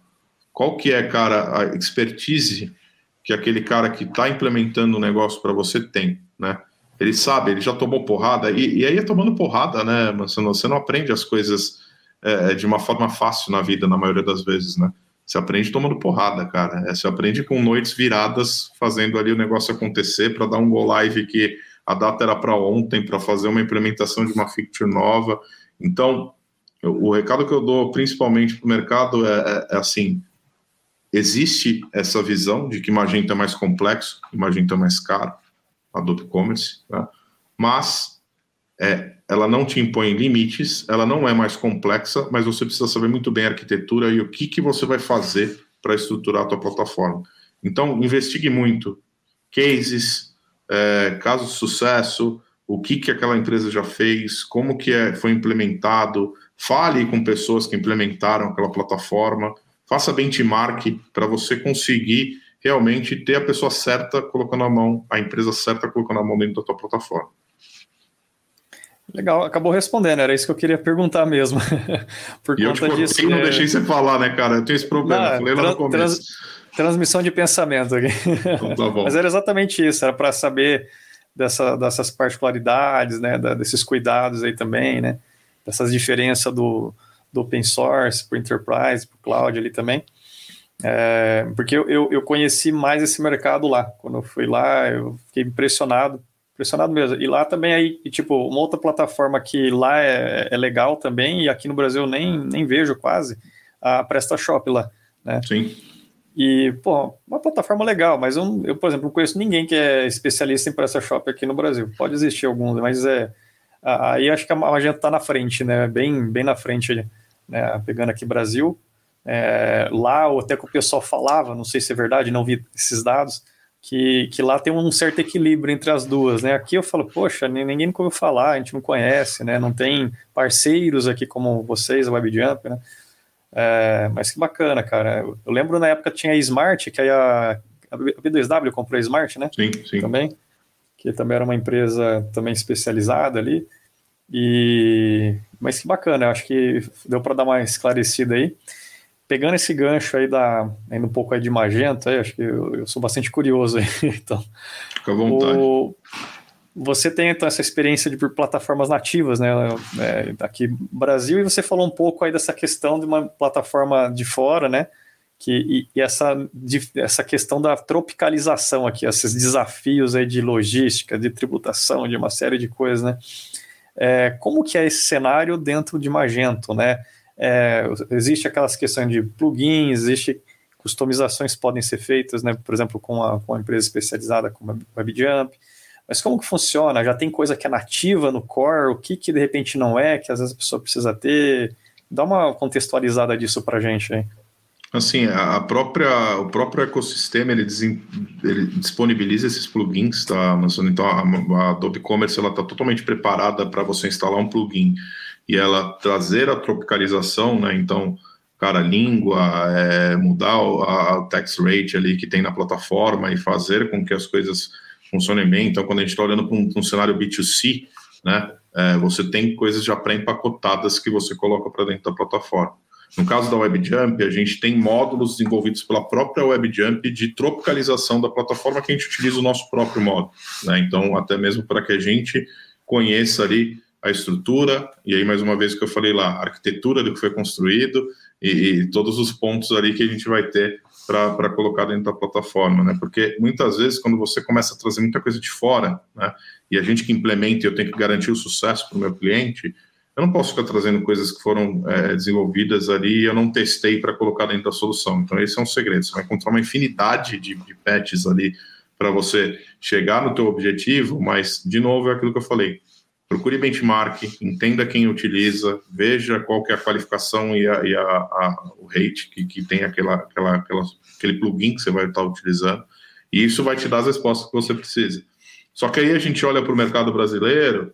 Qual que é, cara, a expertise que aquele cara que está implementando o um negócio para você tem, né? Ele sabe, ele já tomou porrada, e, e aí é tomando porrada, né? Não, você não aprende as coisas é, de uma forma fácil na vida, na maioria das vezes, né? Você aprende tomando porrada, cara. É, você aprende com noites viradas, fazendo ali o negócio acontecer para dar um go live que a data era para ontem, para fazer uma implementação de uma feature nova. Então, o recado que eu dou principalmente para o mercado é, é, é, assim: existe essa visão de que Magento é mais complexo, que Magento é mais caro, Adobe Commerce, tá? mas é, ela não te impõe limites, ela não é mais complexa, mas você precisa saber muito bem a arquitetura e o que, que você vai fazer para estruturar a tua plataforma. Então, investigue muito cases, é, casos de sucesso, o que, que aquela empresa já fez, como que é, foi implementado, fale com pessoas que implementaram aquela plataforma, faça benchmark para você conseguir realmente ter a pessoa certa colocando a mão, a empresa certa colocando a mão dentro da tua plataforma. Legal, acabou respondendo, era isso que eu queria perguntar mesmo. Por e conta eu te disso. não é... deixei você falar, né, cara? Eu tenho esse problema, não, falei lá no começo. Trans, transmissão de pensamento aqui. Então, tá bom. Mas era exatamente isso, era para saber dessa, dessas particularidades, né, da, desses cuidados aí também, né, dessas diferenças do, do open source para o enterprise, para o cloud ali também. É, porque eu, eu, eu conheci mais esse mercado lá. Quando eu fui lá, eu fiquei impressionado impressionado mesmo. E lá também aí, tipo, uma outra plataforma que lá é, é, legal também, e aqui no Brasil nem, nem vejo quase, a PrestaShop lá, né? Sim. E, pô, uma plataforma legal, mas eu, eu, por exemplo, não conheço ninguém que é especialista em PrestaShop aqui no Brasil. Pode existir alguns, mas é. Aí acho que a Magento tá na frente, né? Bem, bem na frente ali, né? Pegando aqui Brasil. É, lá, até que o pessoal falava, não sei se é verdade, não vi esses dados, que, que lá tem um certo equilíbrio entre as duas, né? Aqui eu falo, poxa, ninguém nunca ouviu falar, a gente não conhece, né? Não tem parceiros aqui como vocês, a WebJump, né? É, mas que bacana, cara. Eu lembro na época tinha a Smart, que aí a, a B2W comprou a Smart, né? Sim, sim. Também, que também era uma empresa também especializada ali. E mas que bacana, acho que deu para dar uma esclarecida aí pegando esse gancho aí da ainda um pouco aí de Magento, aí, acho que eu, eu, sou bastante curioso aí, então. Fica à vontade. O, você tem então essa experiência de por plataformas nativas, né, é, aqui no Brasil, e você falou um pouco aí dessa questão de uma plataforma de fora, né, que, e, e essa, essa questão da tropicalização aqui, esses desafios aí de logística, de tributação, de uma série de coisas, né, é, como que é esse cenário dentro de Magento, né, é, existe aquelas questões de plugins, existe customizações podem ser feitas, né, por exemplo, com a, com a empresa especializada como a WebJump, mas como que funciona? Já tem coisa que é nativa no core, o que que de repente não é, que às vezes a pessoa precisa ter? Dá uma contextualizada disso para gente aí. Assim, a própria, o próprio ecossistema ele, ele disponibiliza esses plugins, tá, Amazon? Então a, a Adobe Commerce ela está totalmente preparada para você instalar um plugin e ela trazer a tropicalização, né? Então, cara, língua, é, mudar a tax rate ali que tem na plataforma e fazer com que as coisas funcionem bem. Então, quando a gente está olhando para um, um, cenário B2C, né? É, você tem coisas já pré-empacotadas que você coloca para dentro da plataforma. No caso da WebJump, a gente tem módulos desenvolvidos pela própria WebJump de tropicalização da plataforma que a gente utiliza o nosso próprio módulo. Né? Então, até mesmo para que a gente conheça ali a estrutura, e aí mais uma vez que eu falei lá, a arquitetura do que foi construído e, e todos os pontos ali que a gente vai ter para colocar dentro da plataforma, né? Porque muitas vezes quando você começa a trazer muita coisa de fora, né? E a gente que implementa, eu tenho que garantir o sucesso para o meu cliente, eu não posso ficar trazendo coisas que foram é, desenvolvidas ali e eu não testei para colocar dentro da solução. Então esse é um segredo. Você vai encontrar uma infinidade de, de patches ali para você chegar no teu objetivo, mas de novo é aquilo que eu falei. Procure benchmark, entenda quem utiliza, veja qual que é a qualificação e, a, e a, a, o rate que, que tem aquela, aquela, aquela, aquele plugin que você vai estar utilizando, e isso vai te dar as respostas que você precisa. Só que aí a gente olha para o mercado brasileiro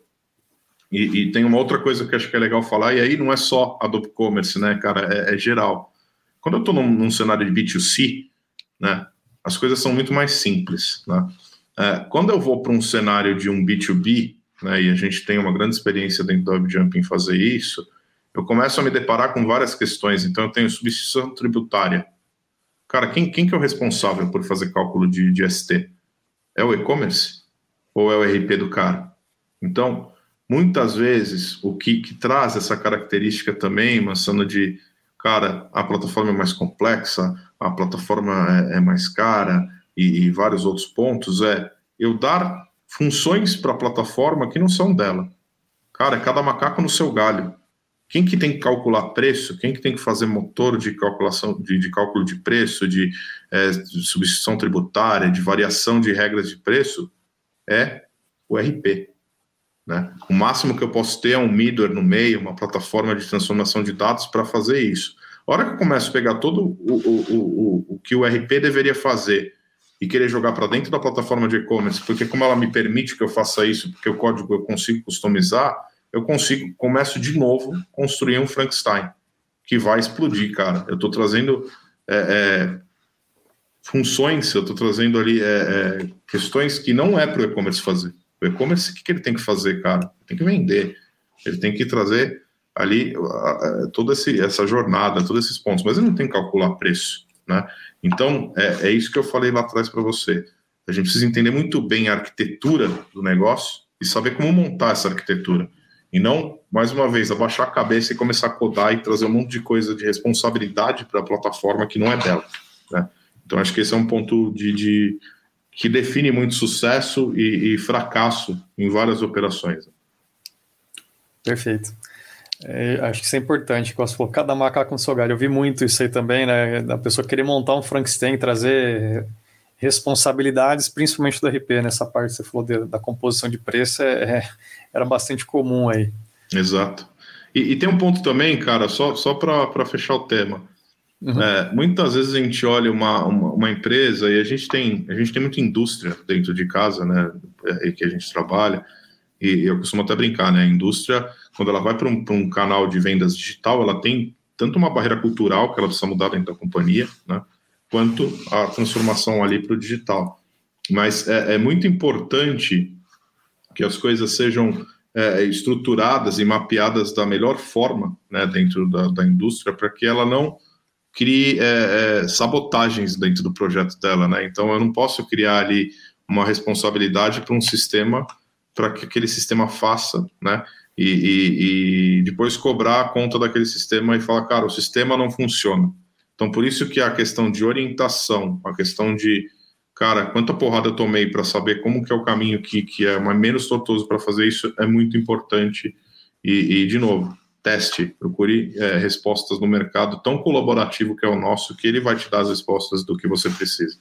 e, e, tem uma outra coisa que acho que é legal falar, e aí não é só Adobe Commerce, né, cara, é, é geral. Quando eu estou num, num, cenário de B2C, né, as coisas são muito mais simples, né. É, quando eu vou para um cenário de um B2B, né, e a gente tem uma grande experiência dentro da WebJump em fazer isso, eu começo a me deparar com várias questões. Então, eu tenho substituição tributária. Cara, quem, quem que é o responsável por fazer cálculo de, de ST? É o e-commerce? Ou é o RP do cara? Então, Muitas vezes, o que, que traz essa característica também, Massano, de, cara, a plataforma é mais complexa, a plataforma é, é mais cara e, e vários outros pontos, é eu dar funções para a plataforma que não são dela. Cara, é cada macaco no seu galho. Quem que tem que calcular preço? Quem que tem que fazer motor de calculação, de, de cálculo de preço, de, é, de substituição tributária, de variação de regras de preço? É o RP. Né? O máximo que eu posso ter é um middleware no meio, uma plataforma de transformação de dados para fazer isso. A hora que eu começo a pegar todo o, o, o, o que o RP deveria fazer e querer jogar para dentro da plataforma de e-commerce, porque como ela me permite que eu faça isso, porque o código eu consigo customizar, eu consigo, começo de novo construir um Frankenstein que vai explodir, cara. Eu estou trazendo é, é, funções, eu estou trazendo ali é, é questões que não é para o e-commerce fazer. O e-commerce, o que, ele tem que fazer, cara? Tem que vender. Ele tem que trazer ali toda essa jornada, todos esses pontos, mas ele não tem que calcular preço, né? Então, é, é isso que eu falei lá atrás para você. A gente precisa entender muito bem a arquitetura do negócio e saber como montar essa arquitetura. E não, mais uma vez, abaixar a cabeça e começar a codar e trazer um monte de coisa de responsabilidade para a plataforma que não é dela. Né? Então, acho que esse é um ponto de, de que define muito sucesso e, e fracasso em várias operações. Perfeito. É, acho que isso é importante, como você falou, cada macaco no seu galho. Eu vi muito isso aí também, né? Da pessoa querer montar um Frankenstein, trazer responsabilidades, principalmente do RP, nessa parte que você falou de, da composição de preço, é, é, era bastante comum aí. Exato. E, e, tem um ponto também, cara, só, só para fechar o tema. Uhum. É, muitas vezes a gente olha uma, uma, uma, empresa e a gente tem a gente tem muita indústria dentro de casa, né, é, que a gente trabalha e eu costumo até brincar, né, a indústria quando ela vai para um, um canal de vendas digital, ela tem tanto uma barreira cultural que ela precisa mudar dentro da companhia, né, quanto a transformação ali para o digital. Mas é, é, muito importante que as coisas sejam é, estruturadas e mapeadas da melhor forma, né, dentro da, da indústria, para que ela não crie é, é, sabotagens dentro do projeto dela, né? Então eu não posso criar ali uma responsabilidade para um sistema para que aquele sistema faça, né? E, e, e, depois cobrar a conta daquele sistema e falar, cara, o sistema não funciona. Então por isso que a questão de orientação, a questão de, cara, quanta porrada eu tomei para saber como que é o caminho que, que é mais menos tortuoso para fazer isso é muito importante. E, e de novo, teste, procure é, respostas no mercado tão colaborativo que é o nosso, que ele vai te dar as respostas do que você precisa.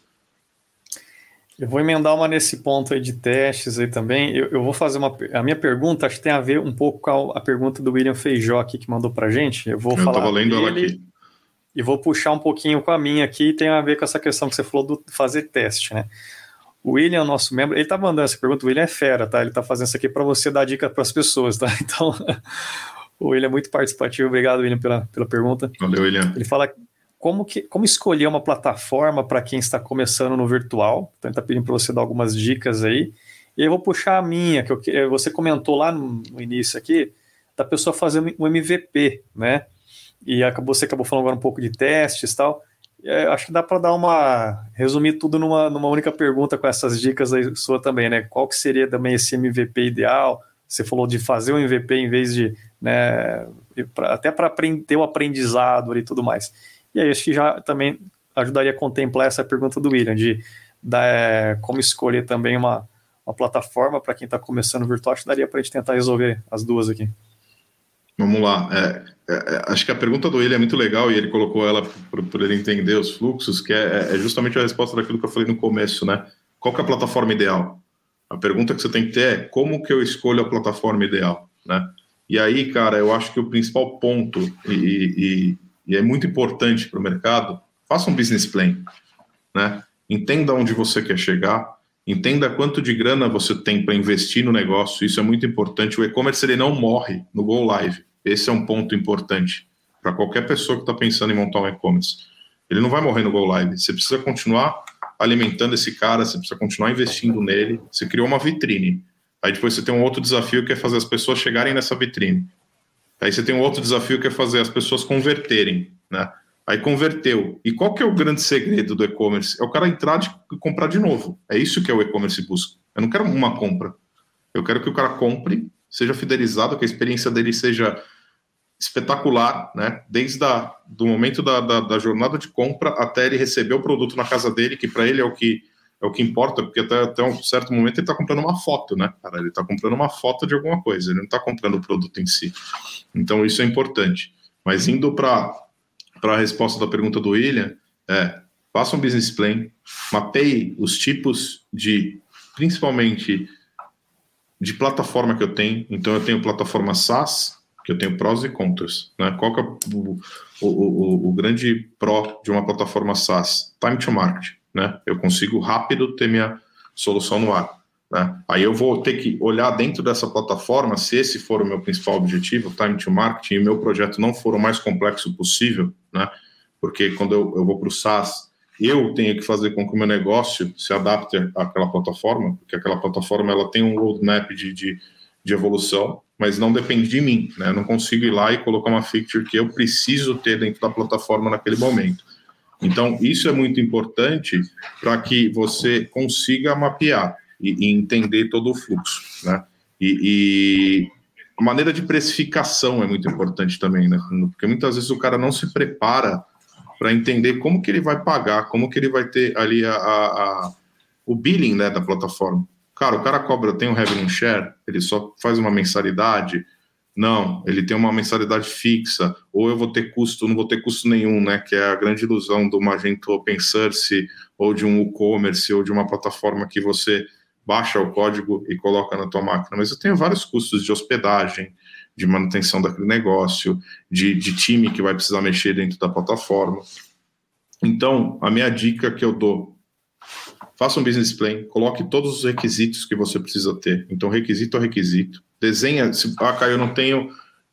Eu vou emendar uma nesse ponto aí de testes aí também. Eu, eu vou fazer uma. A minha pergunta acho que tem a ver um pouco com a, a pergunta do William Feijó aqui que mandou para gente. Eu vou eu falar. Lendo ela aqui. e vou puxar um pouquinho com a minha aqui, tem a ver com essa questão que você falou do fazer teste, né? O William, nosso membro, ele tá mandando essa pergunta, o William é fera, tá? Ele tá fazendo isso aqui para você dar dica para as pessoas, tá? Então, o William é muito participativo, obrigado, William, pela, pela pergunta. Valeu, William. Ele fala como, que, como escolher uma plataforma para quem está começando no virtual, então ele está pedindo para você dar algumas dicas aí, e eu vou puxar a minha, que eu, você comentou lá no, no início aqui, da pessoa fazendo um MVP, né? e acabou, você acabou falando agora um pouco de testes e tal. É, acho que dá para dar uma resumir tudo numa, numa única pergunta com essas dicas aí sua também, né? Qual que seria também esse MVP ideal? Você falou de fazer o MVP em vez de, né, pra, até para ter o aprendizado e tudo mais. E aí acho que já também ajudaria a contemplar essa pergunta do William de da, é, como escolher também uma, uma plataforma para quem está começando virtual. Acho que daria para a gente tentar resolver as duas aqui. Vamos lá. É, é, é, acho que a pergunta do ele é muito legal e ele colocou ela para ele entender os fluxos, que é, é, justamente a resposta daquilo que eu falei no começo, né? Qual é a plataforma ideal? A pergunta que você tem que ter é como que eu escolho a plataforma ideal, né? E aí, cara, eu acho que o principal ponto, e, e, e é muito importante para o mercado, faça um business plan, né? Entenda onde você quer chegar, entenda quanto de grana você tem para investir no negócio, isso é muito importante. O e-commerce ele não morre no Go Live. Esse é um ponto importante para qualquer pessoa que está pensando em montar um e-commerce. Ele não vai morrer no Go Live. Você precisa continuar alimentando esse cara, você precisa continuar investindo nele. Você criou uma vitrine. Aí depois você tem um outro desafio que é fazer as pessoas chegarem nessa vitrine. Aí você tem um outro desafio que é fazer as pessoas converterem, né? Aí converteu. E qual que é o grande segredo do e-commerce? É o cara entrar e comprar de novo. É isso que é o e-commerce busca. Eu não quero uma compra. Eu quero que o cara compre, seja fidelizado, que a experiência dele seja espetacular, né? Desde a, do momento da, da, da, jornada de compra até ele receber o produto na casa dele, que para ele é o que é o que importa, porque até, até um certo momento ele está comprando uma foto, né? Cara, ele está comprando uma foto de alguma coisa, ele não está comprando o produto em si. Então isso é importante. Mas indo para a resposta da pergunta do William, é faça um business plan, mapeie os tipos de, principalmente de plataforma que eu tenho. Então eu tenho plataforma SaaS, que eu tenho prós e contras. Né? Qual que é o, o, o, o, grande pró de uma plataforma SaaS? Time to market. Né? Eu consigo rápido ter minha solução no ar. Né? Aí eu vou ter que olhar dentro dessa plataforma, se esse for o meu principal objetivo, time to market, e meu projeto não for o mais complexo possível, né? porque quando eu, eu vou para o SaaS, eu tenho que fazer com que o meu negócio se adapte àquela plataforma, porque aquela plataforma ela tem um roadmap de, de, de evolução, mas não depende de mim, né? Eu não consigo ir lá e colocar uma feature que eu preciso ter dentro da plataforma naquele momento. Então, isso é muito importante para que você consiga mapear e, e, entender todo o fluxo, né? E, e, a maneira de precificação é muito importante também, né? Porque muitas vezes o cara não se prepara para entender como que ele vai pagar, como que ele vai ter ali a, a, a o billing né, da plataforma. Cara, o cara cobra, tem um revenue share, ele só faz uma mensalidade. Não, ele tem uma mensalidade fixa, ou eu vou ter custo, não vou ter custo nenhum, né? Que é a grande ilusão do Magento Open Source, ou de um e-commerce, ou de uma plataforma que você baixa o código e coloca na tua máquina. Mas eu tenho vários custos de hospedagem, de manutenção daquele negócio, de, de time que vai precisar mexer dentro da plataforma. Então, a minha dica que eu dou faça um business plan, coloque todos os requisitos que você precisa ter. Então, requisito a requisito. Desenha. Se, ah, Caio, eu não tenho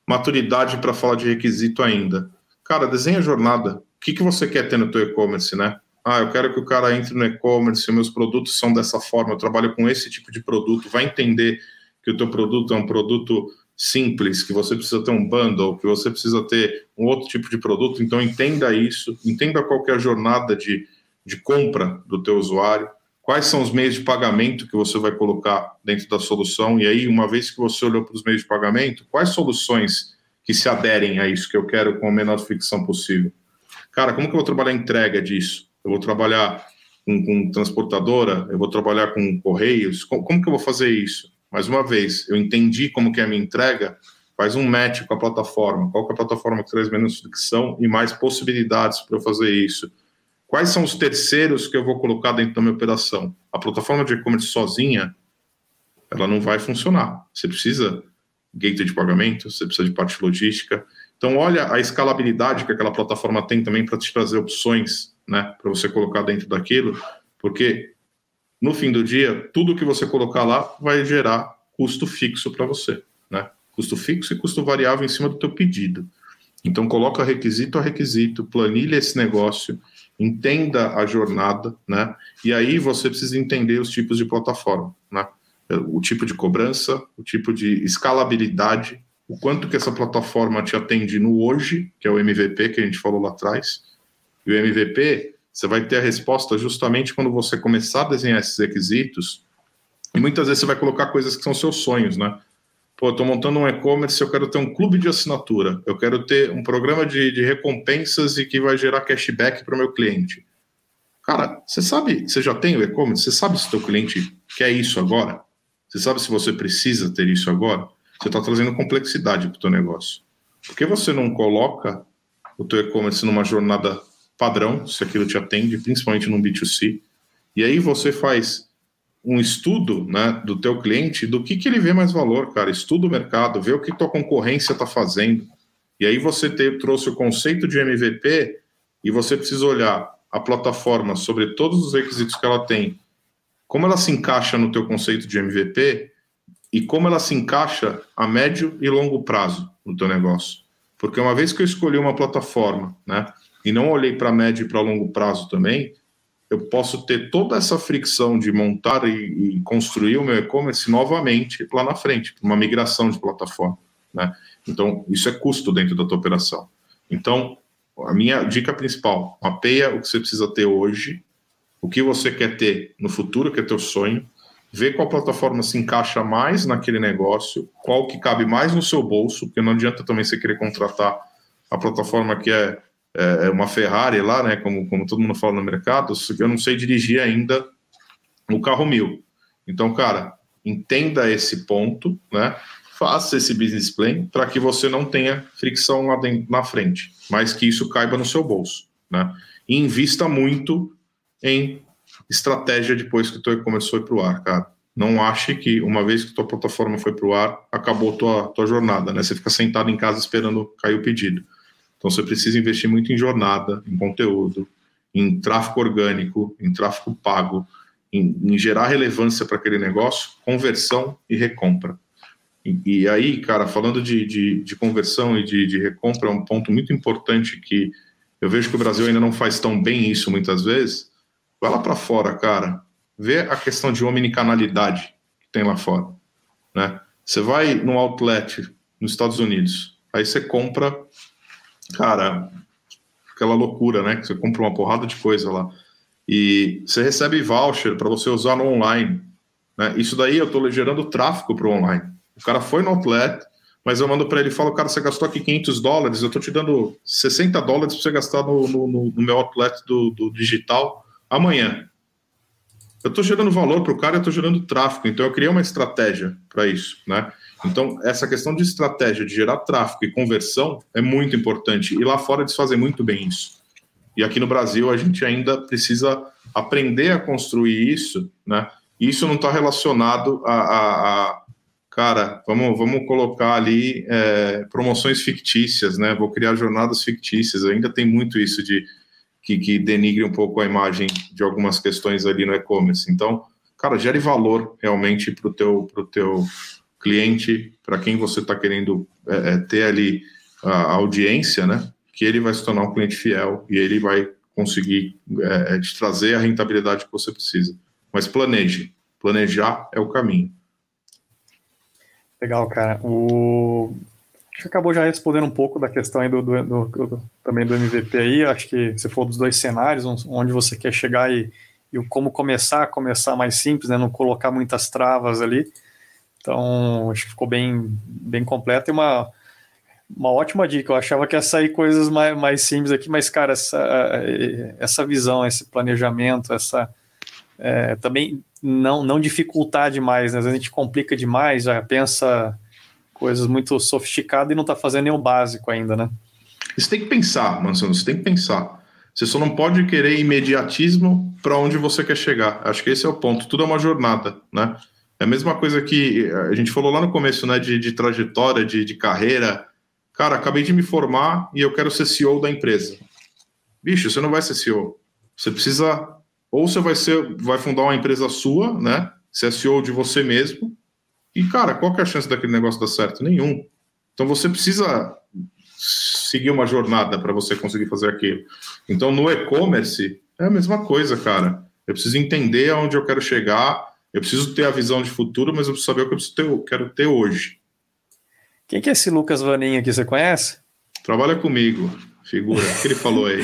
maturidade para falar de requisito ainda. Cara, desenha a jornada. O que, que você quer ter no teu e-commerce, né? Ah, eu quero que o cara entre no e-commerce, meus produtos são dessa forma, eu trabalho com esse tipo de produto. Vai entender que o teu produto é um produto simples, que você precisa ter um bundle, que você precisa ter um outro tipo de produto. Então, entenda isso, entenda qual é a jornada de de compra do teu usuário, quais são os meios de pagamento que você vai colocar dentro da solução, e aí, uma vez que você olhou para os meios de pagamento, quais soluções que se aderem a isso que eu quero com a menor fricção possível. Cara, como que eu vou trabalhar a entrega disso? Eu vou trabalhar com, com transportadora? Eu vou trabalhar com correios? Como, como que eu vou fazer isso? Mais uma vez, eu entendi como que é a minha entrega, faz um match com a plataforma. Qual é a plataforma que traz menos fricção e mais possibilidades para eu fazer isso? Quais são os terceiros que eu vou colocar dentro da minha operação? A plataforma de e-commerce sozinha, ela não vai funcionar. Você precisa gateway de pagamento, você precisa de parte logística. Então, olha a escalabilidade que aquela plataforma tem também para te trazer opções, né, para você colocar dentro daquilo, porque no fim do dia, tudo que você colocar lá vai gerar custo fixo para você, né? Custo fixo e custo variável em cima do teu pedido. Então, coloca requisito a requisito, planilha esse negócio, entenda a jornada, né? E aí você precisa entender os tipos de plataforma, né? O tipo de cobrança, o tipo de escalabilidade, o quanto que essa plataforma te atende no hoje, que é o MVP que a gente falou lá atrás. E o MVP, você vai ter a resposta justamente quando você começar a desenhar esses requisitos. E muitas vezes você vai colocar coisas que são seus sonhos, né? Pô, estou montando um e-commerce, eu quero ter um clube de assinatura, eu quero ter um programa de, de recompensas e que vai gerar cashback para o meu cliente. Cara, você sabe, você já tem o e-commerce, você sabe se o teu cliente quer isso agora? Você sabe se você precisa ter isso agora? Você está trazendo complexidade para o teu negócio. Por que você não coloca o teu e-commerce numa jornada padrão, se aquilo te atende, principalmente no B2C, e aí você faz um estudo né, do teu cliente, do que, que ele vê mais valor, cara. Estuda o mercado, vê o que tua concorrência está fazendo. E aí você te, trouxe o conceito de MVP e você precisa olhar a plataforma sobre todos os requisitos que ela tem, como ela se encaixa no teu conceito de MVP e como ela se encaixa a médio e longo prazo no teu negócio. Porque uma vez que eu escolhi uma plataforma, né, e não olhei para médio e para longo prazo também, eu posso ter toda essa fricção de montar e, e construir o meu e-commerce novamente lá na frente, uma migração de plataforma. Né? Então, isso é custo dentro da tua operação. Então, a minha dica principal, mapeia o que você precisa ter hoje, o que você quer ter no futuro, que é teu sonho, vê qual plataforma se encaixa mais naquele negócio, qual que cabe mais no seu bolso, porque não adianta também você querer contratar a plataforma que é é, é, uma Ferrari lá, né? Como, como todo mundo fala no mercado, eu não sei dirigir ainda o carro mil. Então, cara, entenda esse ponto, né? Faça esse business plan para que você não tenha fricção lá dentro, na frente, mas que isso caiba no seu bolso, né? E invista muito em estratégia depois que o teu e-commerce foi para o ar, cara. Não ache que uma vez que tua plataforma foi para o ar, acabou tua, tua jornada, né? Você fica sentado em casa esperando cair o pedido. Então você precisa investir muito em jornada, em conteúdo, em tráfego orgânico, em tráfego pago, em, em gerar relevância para aquele negócio, conversão e recompra. E, e aí, cara, falando de, de, de conversão e de, de recompra, é um ponto muito importante que eu vejo que o Brasil ainda não faz tão bem isso muitas vezes. Vai lá para fora, cara. Vê a questão de omnicanalidade que tem lá fora. Né? Você vai no outlet nos Estados Unidos, aí você compra cara, aquela loucura, né? Que você compra uma porrada de coisa lá. E você recebe voucher para você usar no online. Né? Isso daí eu estou gerando tráfego para o online. O cara foi no outlet, mas eu mando para ele e falo, cara, você gastou aqui 500 dólares, eu estou te dando 60 dólares para você gastar no, no, no, meu outlet do, do digital amanhã. Eu estou gerando valor para o cara, eu estou gerando tráfego, então eu criei uma estratégia para isso, né? Então, essa questão de estratégia de gerar tráfego e conversão é muito importante. E lá fora eles fazem muito bem isso. E aqui no Brasil a gente ainda precisa aprender a construir isso, né? E isso não está relacionado a, a, a, cara, vamos, vamos colocar ali é, promoções fictícias, né? Vou criar jornadas fictícias. Ainda tem muito isso de que, que denigre um pouco a imagem de algumas questões ali no e-commerce. Então, cara, gere valor realmente para o teu, pro teu cliente, para quem você está querendo é, é, ter ali a audiência, né? Que ele vai se tornar um cliente fiel e ele vai conseguir é, é, te trazer a rentabilidade que você precisa. Mas planeje. Planejar é o caminho. Legal, cara. O... Acho que acabou já respondendo um pouco da questão aí do, do, do, do, também do MVP aí. Acho que você falou dos dois cenários, onde você quer chegar e, e como começar, começar mais simples, né? Não colocar muitas travas ali. Então, acho que ficou bem, bem completo e uma, uma ótima dica. Eu achava que ia sair coisas mais, mais simples aqui, mas, cara, essa, essa visão, esse planejamento, essa é, também não, não dificultar demais, né? Às vezes a gente complica demais, já pensa coisas muito sofisticadas e não está fazendo nem o básico ainda, né? Você tem que pensar, Mansano, você tem que pensar. Você só não pode querer imediatismo para onde você quer chegar. Acho que esse é o ponto. Tudo é uma jornada, né? É a mesma coisa que a gente falou lá no começo, né, de, de trajetória, de, de carreira. Cara, acabei de me formar e eu quero ser CEO da empresa. Bicho, você não vai ser CEO. Você precisa ou você vai ser, vai fundar uma empresa sua, né? Ser CEO de você mesmo. E cara, qual que é a chance daquele negócio dar certo? Nenhum. Então você precisa seguir uma jornada para você conseguir fazer aquilo. Então no e-commerce é a mesma coisa, cara. Eu preciso entender aonde eu quero chegar, eu preciso ter a visão de futuro, mas eu preciso saber o que eu preciso ter, quero ter hoje. Quem que é esse Lucas Vaninho aqui, você conhece? Trabalha comigo, figura. O que ele falou aí?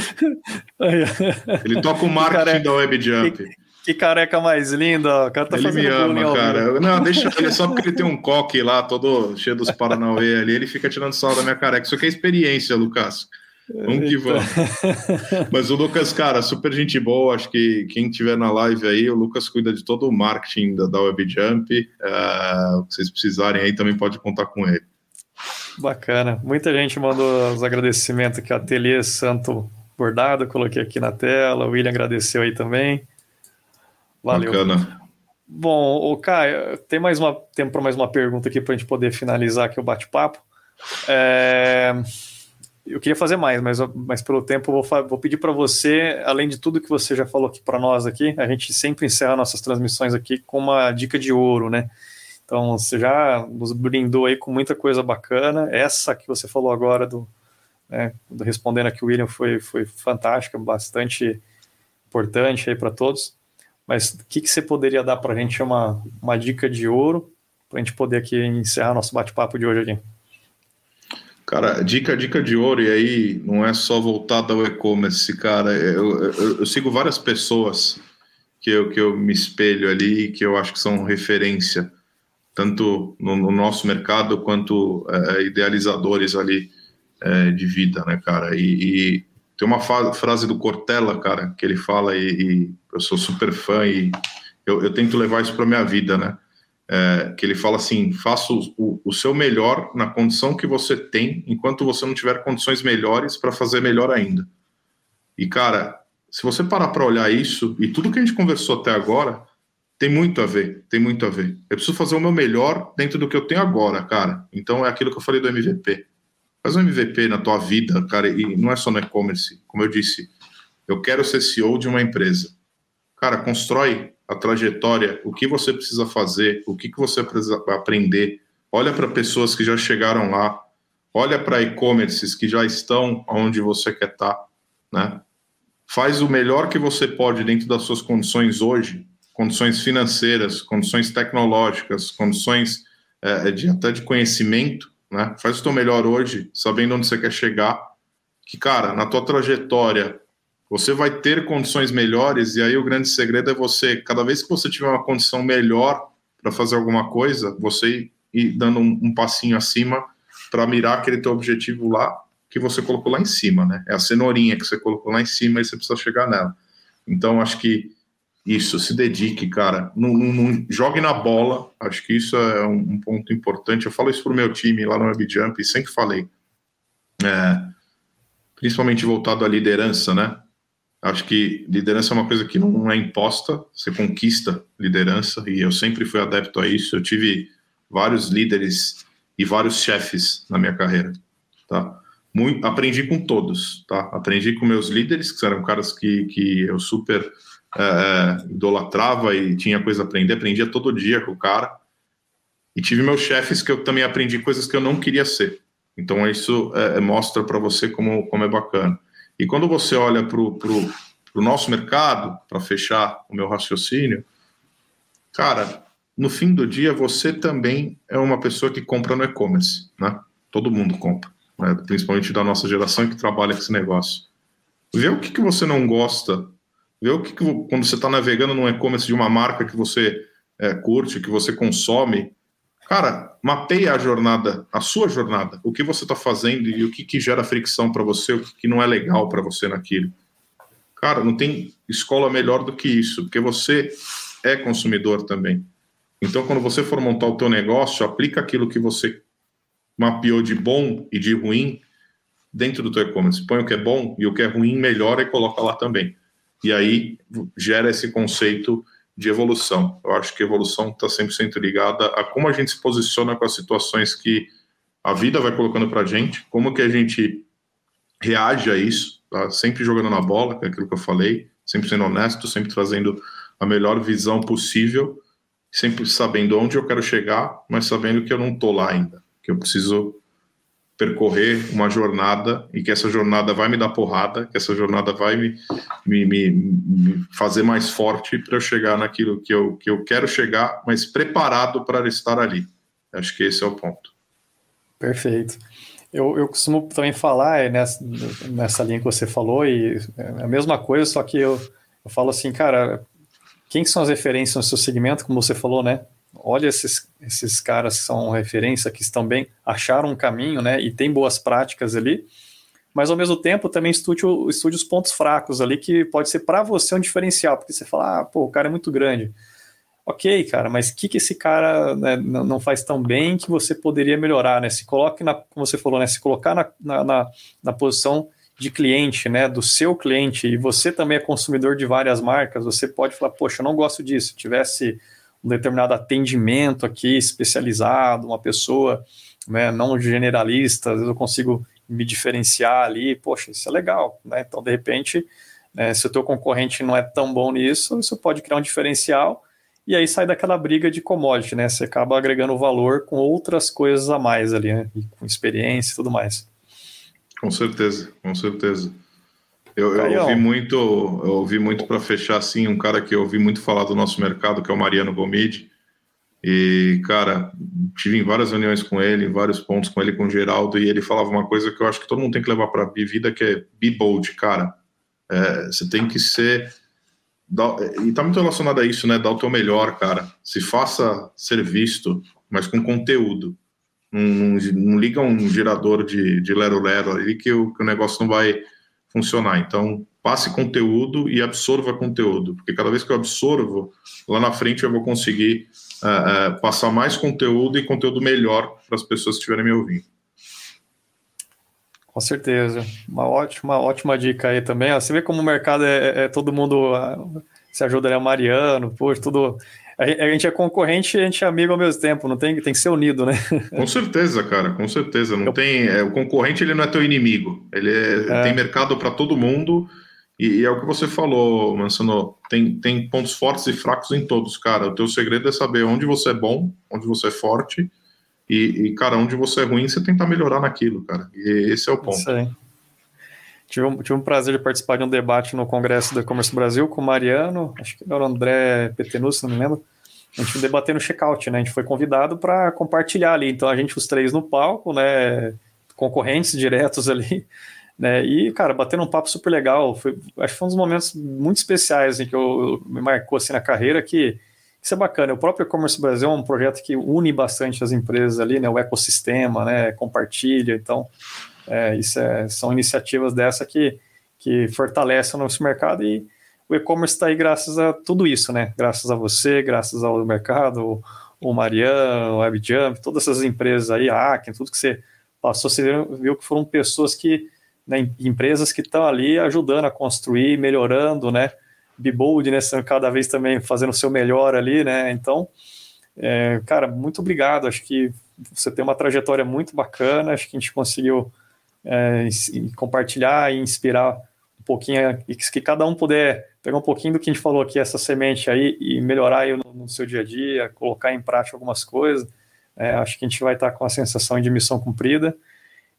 ele toca o marketing da WebJump. Que, que careca mais linda, o cara tá ele me ama, cara. Não, deixa ele só porque ele tem um coque lá, todo cheio dos Paranauê ali, ele fica tirando sal da minha careca. Isso aqui é experiência, Lucas. Vamos que vamos. Mas o Lucas, cara, super gente boa. Acho que quem tiver na live aí, o Lucas cuida de todo o marketing da, da WebJump. Uh, se vocês precisarem aí, também pode contar com ele. Bacana. Muita gente mandou os agradecimentos aqui. Ateliê Santo Bordado, coloquei aqui na tela. O William agradeceu aí também. Valeu. Bacana. Bom, o Caio, tem mais uma tempo para mais uma pergunta aqui para a gente poder finalizar aqui o bate-papo. É eu queria fazer mais, mas, mas pelo tempo vou, vou pedir para você, além de tudo que você já falou aqui para nós aqui, a gente sempre encerra nossas transmissões aqui com uma dica de ouro, né? Então você já nos brindou aí com muita coisa bacana. Essa que você falou agora do, né, do respondendo aqui o William foi, foi fantástica, bastante importante aí para todos. Mas o que, que você poderia dar para a gente uma, uma dica de ouro para a gente poder aqui encerrar nosso bate-papo de hoje aqui? Cara, dica, dica de ouro, e aí não é só voltada ao e-commerce, cara. Eu, eu, eu, sigo várias pessoas que eu, que eu me espelho ali, que eu acho que são referência, tanto no, no nosso mercado quanto é, idealizadores ali é, de vida, né, cara? E, e tem uma frase do Cortella, cara, que ele fala, e, e eu sou super fã, e eu, eu tento levar isso para minha vida, né? É, que ele fala assim: faça o, o, seu melhor na condição que você tem, enquanto você não tiver condições melhores para fazer melhor ainda. E cara, se você parar para olhar isso e tudo que a gente conversou até agora, tem muito a ver, tem muito a ver. Eu preciso fazer o meu melhor dentro do que eu tenho agora, cara. Então é aquilo que eu falei do MVP. Faz um MVP na tua vida, cara, e não é só no e-commerce. Como eu disse, eu quero ser CEO de uma empresa. Cara, constrói a trajetória, o que você precisa fazer, o que, que você precisa aprender. Olha para pessoas que já chegaram lá, olha para e-commerces que já estão onde você quer estar, tá, né? Faz o melhor que você pode dentro das suas condições hoje, condições financeiras, condições tecnológicas, condições é, de, até de conhecimento, né? Faz o teu melhor hoje, sabendo onde você quer chegar. Que, cara, na tua trajetória, você vai ter condições melhores, e aí o grande segredo é você, cada vez que você tiver uma condição melhor para fazer alguma coisa, você ir dando um, um passinho acima para mirar aquele teu objetivo lá que você colocou lá em cima, né? É a cenourinha que você colocou lá em cima e você precisa chegar nela. Então, acho que isso, se dedique, cara. Não, não, não, jogue na bola. Acho que isso é um, um, ponto importante. Eu falo isso pro meu time lá no WebJump e sempre falei. É, principalmente voltado à liderança, né? Acho que liderança é uma coisa que não é imposta, você conquista liderança, e eu sempre fui adepto a isso. Eu tive vários líderes e vários chefes na minha carreira, tá? Muito, aprendi com todos, tá? Aprendi com meus líderes, que eram caras que, que eu super é, idolatrava e tinha coisa a aprender, aprendia todo dia com o cara. E tive meus chefes que eu também aprendi coisas que eu não queria ser. Então isso é mostra para você como, como é bacana. E quando você olha para o nosso mercado, para fechar o meu raciocínio, cara, no fim do dia você também é uma pessoa que compra no e-commerce, né? Todo mundo compra, né? principalmente da nossa geração que trabalha com esse negócio. Vê o que, que você não gosta, vê o que, que quando você está navegando no e-commerce de uma marca que você é, curte, que você consome, Cara, mapeia a jornada, a sua jornada, o que você está fazendo e o que, que gera fricção para você, o que, que não é legal para você naquilo. Cara, não tem escola melhor do que isso, porque você é consumidor também. Então, quando você for montar o teu negócio, aplica aquilo que você mapeou de bom e de ruim dentro do teu e-commerce. Põe o que é bom e o que é ruim, melhora e coloca lá também. E aí gera esse conceito de evolução. Eu acho que evolução está 100% ligada a como a gente se posiciona com as situações que a vida vai colocando para a gente, como que a gente reage a isso, tá? sempre jogando na bola, que é aquilo que eu falei, sempre sendo honesto, sempre trazendo a melhor visão possível, sempre sabendo onde eu quero chegar, mas sabendo que eu não estou lá ainda, que eu preciso percorrer uma jornada e que essa jornada vai me dar porrada, que essa jornada vai me, me, me, me fazer mais forte para eu chegar naquilo que eu, que eu quero chegar, mas preparado para estar ali. Acho que esse é o ponto. Perfeito. Eu, eu costumo também falar é nessa, nessa linha que você falou, e é a mesma coisa, só que eu, eu falo assim, cara, quem são as referências no seu segmento, como você falou, né? Olha esses, esses caras que são referência, que estão bem, acharam um caminho, né, e tem boas práticas ali, mas ao mesmo tempo também estude, estude os pontos fracos ali, que pode ser para você um diferencial, porque você fala, ah, pô, o cara é muito grande. Ok, cara, mas o que, que esse cara né, não faz tão bem que você poderia melhorar, né? Se coloque, na, como você falou, né? Se colocar na, na, na, na posição de cliente, né, do seu cliente, e você também é consumidor de várias marcas, você pode falar, poxa, eu não gosto disso, tivesse um determinado atendimento aqui especializado, uma pessoa né, não generalista, às vezes eu consigo me diferenciar ali, poxa, isso é legal, né? Então, de repente, né, se o teu concorrente não é tão bom nisso, você pode criar um diferencial e aí sai daquela briga de commodity, né? Você acaba agregando valor com outras coisas a mais ali, né? E com experiência e tudo mais. Com certeza, com certeza. Eu, eu ouvi muito, eu ouvi muito para fechar assim, um cara que eu ouvi muito falar do nosso mercado, que é o Mariano Gomide. E, cara, tive em várias reuniões com ele, em vários pontos com ele, com o Geraldo, e ele falava uma coisa que eu acho que todo mundo tem que levar para a vida, que é be bold, cara. É, você tem que ser. E tá muito relacionado a isso, né? Dar o teu melhor, cara. Se faça ser visto, mas com conteúdo. Não, não, não liga um gerador de, de lero-lero ali que o, que o negócio não vai funcionar. Então, passe conteúdo e absorva conteúdo, porque cada vez que eu absorvo, lá na frente eu vou conseguir uh, uh, passar mais conteúdo e conteúdo melhor para as pessoas que estiverem me ouvindo. Com certeza. Uma ótima, ótima dica aí também. Você vê como o mercado é, é todo mundo uh, se ajuda, né? Mariano, poxa, tudo a gente é concorrente e a gente é amigo ao mesmo tempo, não tem, tem que ser unido, né? Com certeza, cara, com certeza. Não tem, é, o concorrente ele não é teu inimigo, ele é, é. tem mercado para todo mundo e, e, é o que você falou, Mansano, tem, tem pontos fortes e fracos em todos, cara. O teu segredo é saber onde você é bom, onde você é forte e, e cara, onde você é ruim, você tentar melhorar naquilo, cara. E esse é o ponto. Isso aí. Tive um, tive um prazer de participar de um debate no Congresso do E-Commerce Brasil com o Mariano, acho que era o André Petenus, não me lembro. A gente debateu no checkout, né? A gente foi convidado para compartilhar ali. Então a gente, os três no palco, né? Concorrentes diretos ali. Né? E, cara, batendo um papo super legal. Foi, acho que foi um dos momentos muito especiais assim, que eu, me marcou assim na carreira que isso é bacana. O próprio E-Commerce Brasil é um projeto que une bastante as empresas ali, né? O ecossistema, né? Compartilha. Então, é, isso é, são iniciativas dessa que, que fortalecem o nosso mercado e o e-commerce está aí graças a tudo isso, né? Graças a você, graças ao mercado, o Marian, o WebJump, todas essas empresas aí, a Aken, tudo que você passou, você viu que foram pessoas que, né, empresas que estão ali ajudando a construir, melhorando, né? Bibold, né? Cada vez também fazendo o seu melhor ali, né? Então, é, cara, muito obrigado. Acho que você tem uma trajetória muito bacana. Acho que a gente conseguiu é, compartilhar e inspirar um pouquinho, e que cada um puder pegar um pouquinho do que a gente falou aqui, essa semente aí, e melhorar aí no, no seu dia a dia, colocar em prática algumas coisas, é, acho que a gente vai estar com a sensação de missão cumprida.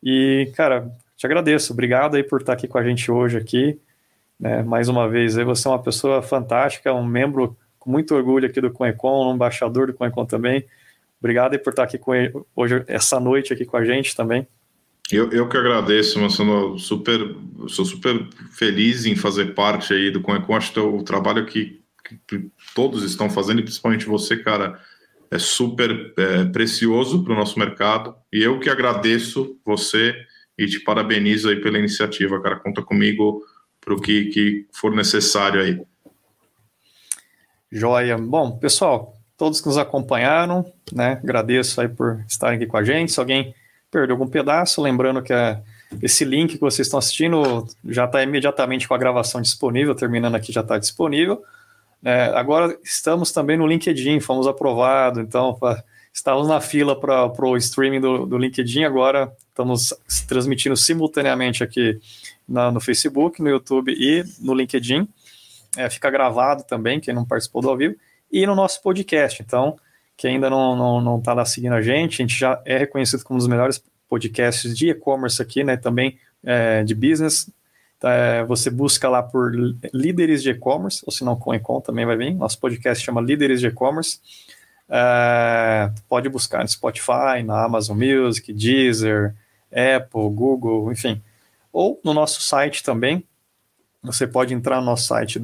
E, cara, te agradeço, obrigado aí por estar aqui com a gente hoje aqui, né, mais uma vez, aí você é uma pessoa fantástica, um membro com muito orgulho aqui do Conecon, um embaixador do Conecon também, obrigado aí por estar aqui com hoje, essa noite aqui com a gente também. Eu, eu que agradeço, Marcelo. Super, sou super feliz em fazer parte aí do Conecon. Acho que o trabalho que, que, todos estão fazendo, e principalmente você, cara, é super é, precioso para o nosso mercado. E eu que agradeço você e te parabenizo aí pela iniciativa, cara. Conta comigo para o que, que for necessário aí. Joia. Bom, pessoal, todos que nos acompanharam, né? Agradeço aí por estarem aqui com a gente. Se alguém perdeu algum pedaço, lembrando que é, esse link que vocês estão assistindo já está imediatamente com a gravação disponível, terminando aqui já está disponível. É, agora estamos também no LinkedIn, fomos aprovados, então estávamos na fila para o streaming do, do, LinkedIn, agora estamos transmitindo simultaneamente aqui na, no Facebook, no YouTube e no LinkedIn. É, fica gravado também, quem não participou do ao vivo, e no nosso podcast. Então, quem ainda não não, não tá lá seguindo a gente, a gente já é reconhecido como um dos melhores podcasts de e-commerce aqui, né? Também é, de business. É, você busca lá por líderes de e-commerce, ou se não com Ecom também vai vir. Nosso podcast chama Líderes de E-commerce. É, pode buscar no Spotify, na Amazon Music, Deezer, Apple, Google, enfim. Ou no nosso site também. Você pode entrar no nosso site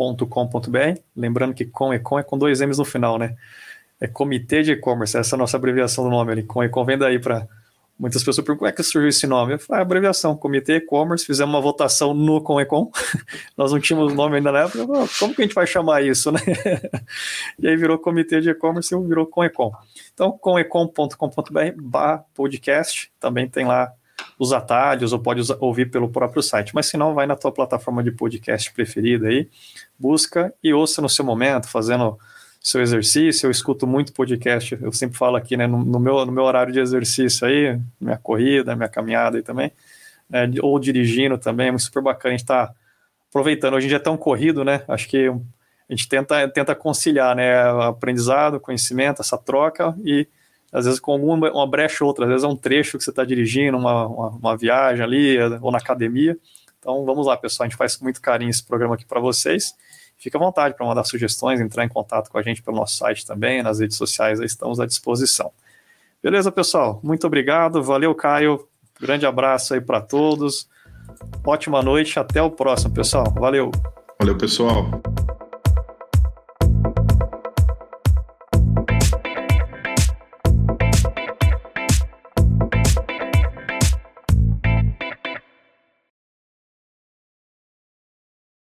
www.comecom.com.br. Lembrando que com é com dois M's no final, né? É Comitê de E-Commerce, essa é a nossa abreviação do nome ali. Com Ecom vem daí para Muitas pessoas perguntam como é que surgiu esse nome. Eu falei, ah, abreviação, Comitê E-Commerce, fizemos uma votação no com Ecom. Nós não tínhamos nome ainda na época. Falei, como que a gente vai chamar isso, né? e aí virou Comitê de E-Commerce e virou com Ecom. Então, comecom.com.br podcast, também tem lá os atalhos, ou pode ouvir pelo próprio site. Mas se não, vai na tua plataforma de podcast preferida aí, busca e ouça no seu momento, fazendo seu exercício, eu escuto muito podcast, eu sempre falo aqui, né, no, no meu, no meu horário de exercício aí, minha corrida, minha caminhada aí também, né, ou dirigindo também, é super bacana, a gente tá aproveitando, hoje em dia é tão corrido, né, acho que a gente tenta, tenta conciliar, né, aprendizado, conhecimento, essa troca e às vezes com alguma uma brecha ou outra, às vezes é um trecho que você está dirigindo, uma, uma, uma, viagem ali, ou na academia, então vamos lá pessoal, a gente faz com muito carinho esse programa aqui para vocês, Fique à vontade para mandar sugestões, entrar em contato com a gente pelo nosso site também, nas redes sociais, estamos à disposição. Beleza, pessoal? Muito obrigado. Valeu, Caio. Grande abraço aí para todos. Ótima noite. Até o próximo, pessoal. Valeu. Valeu, pessoal.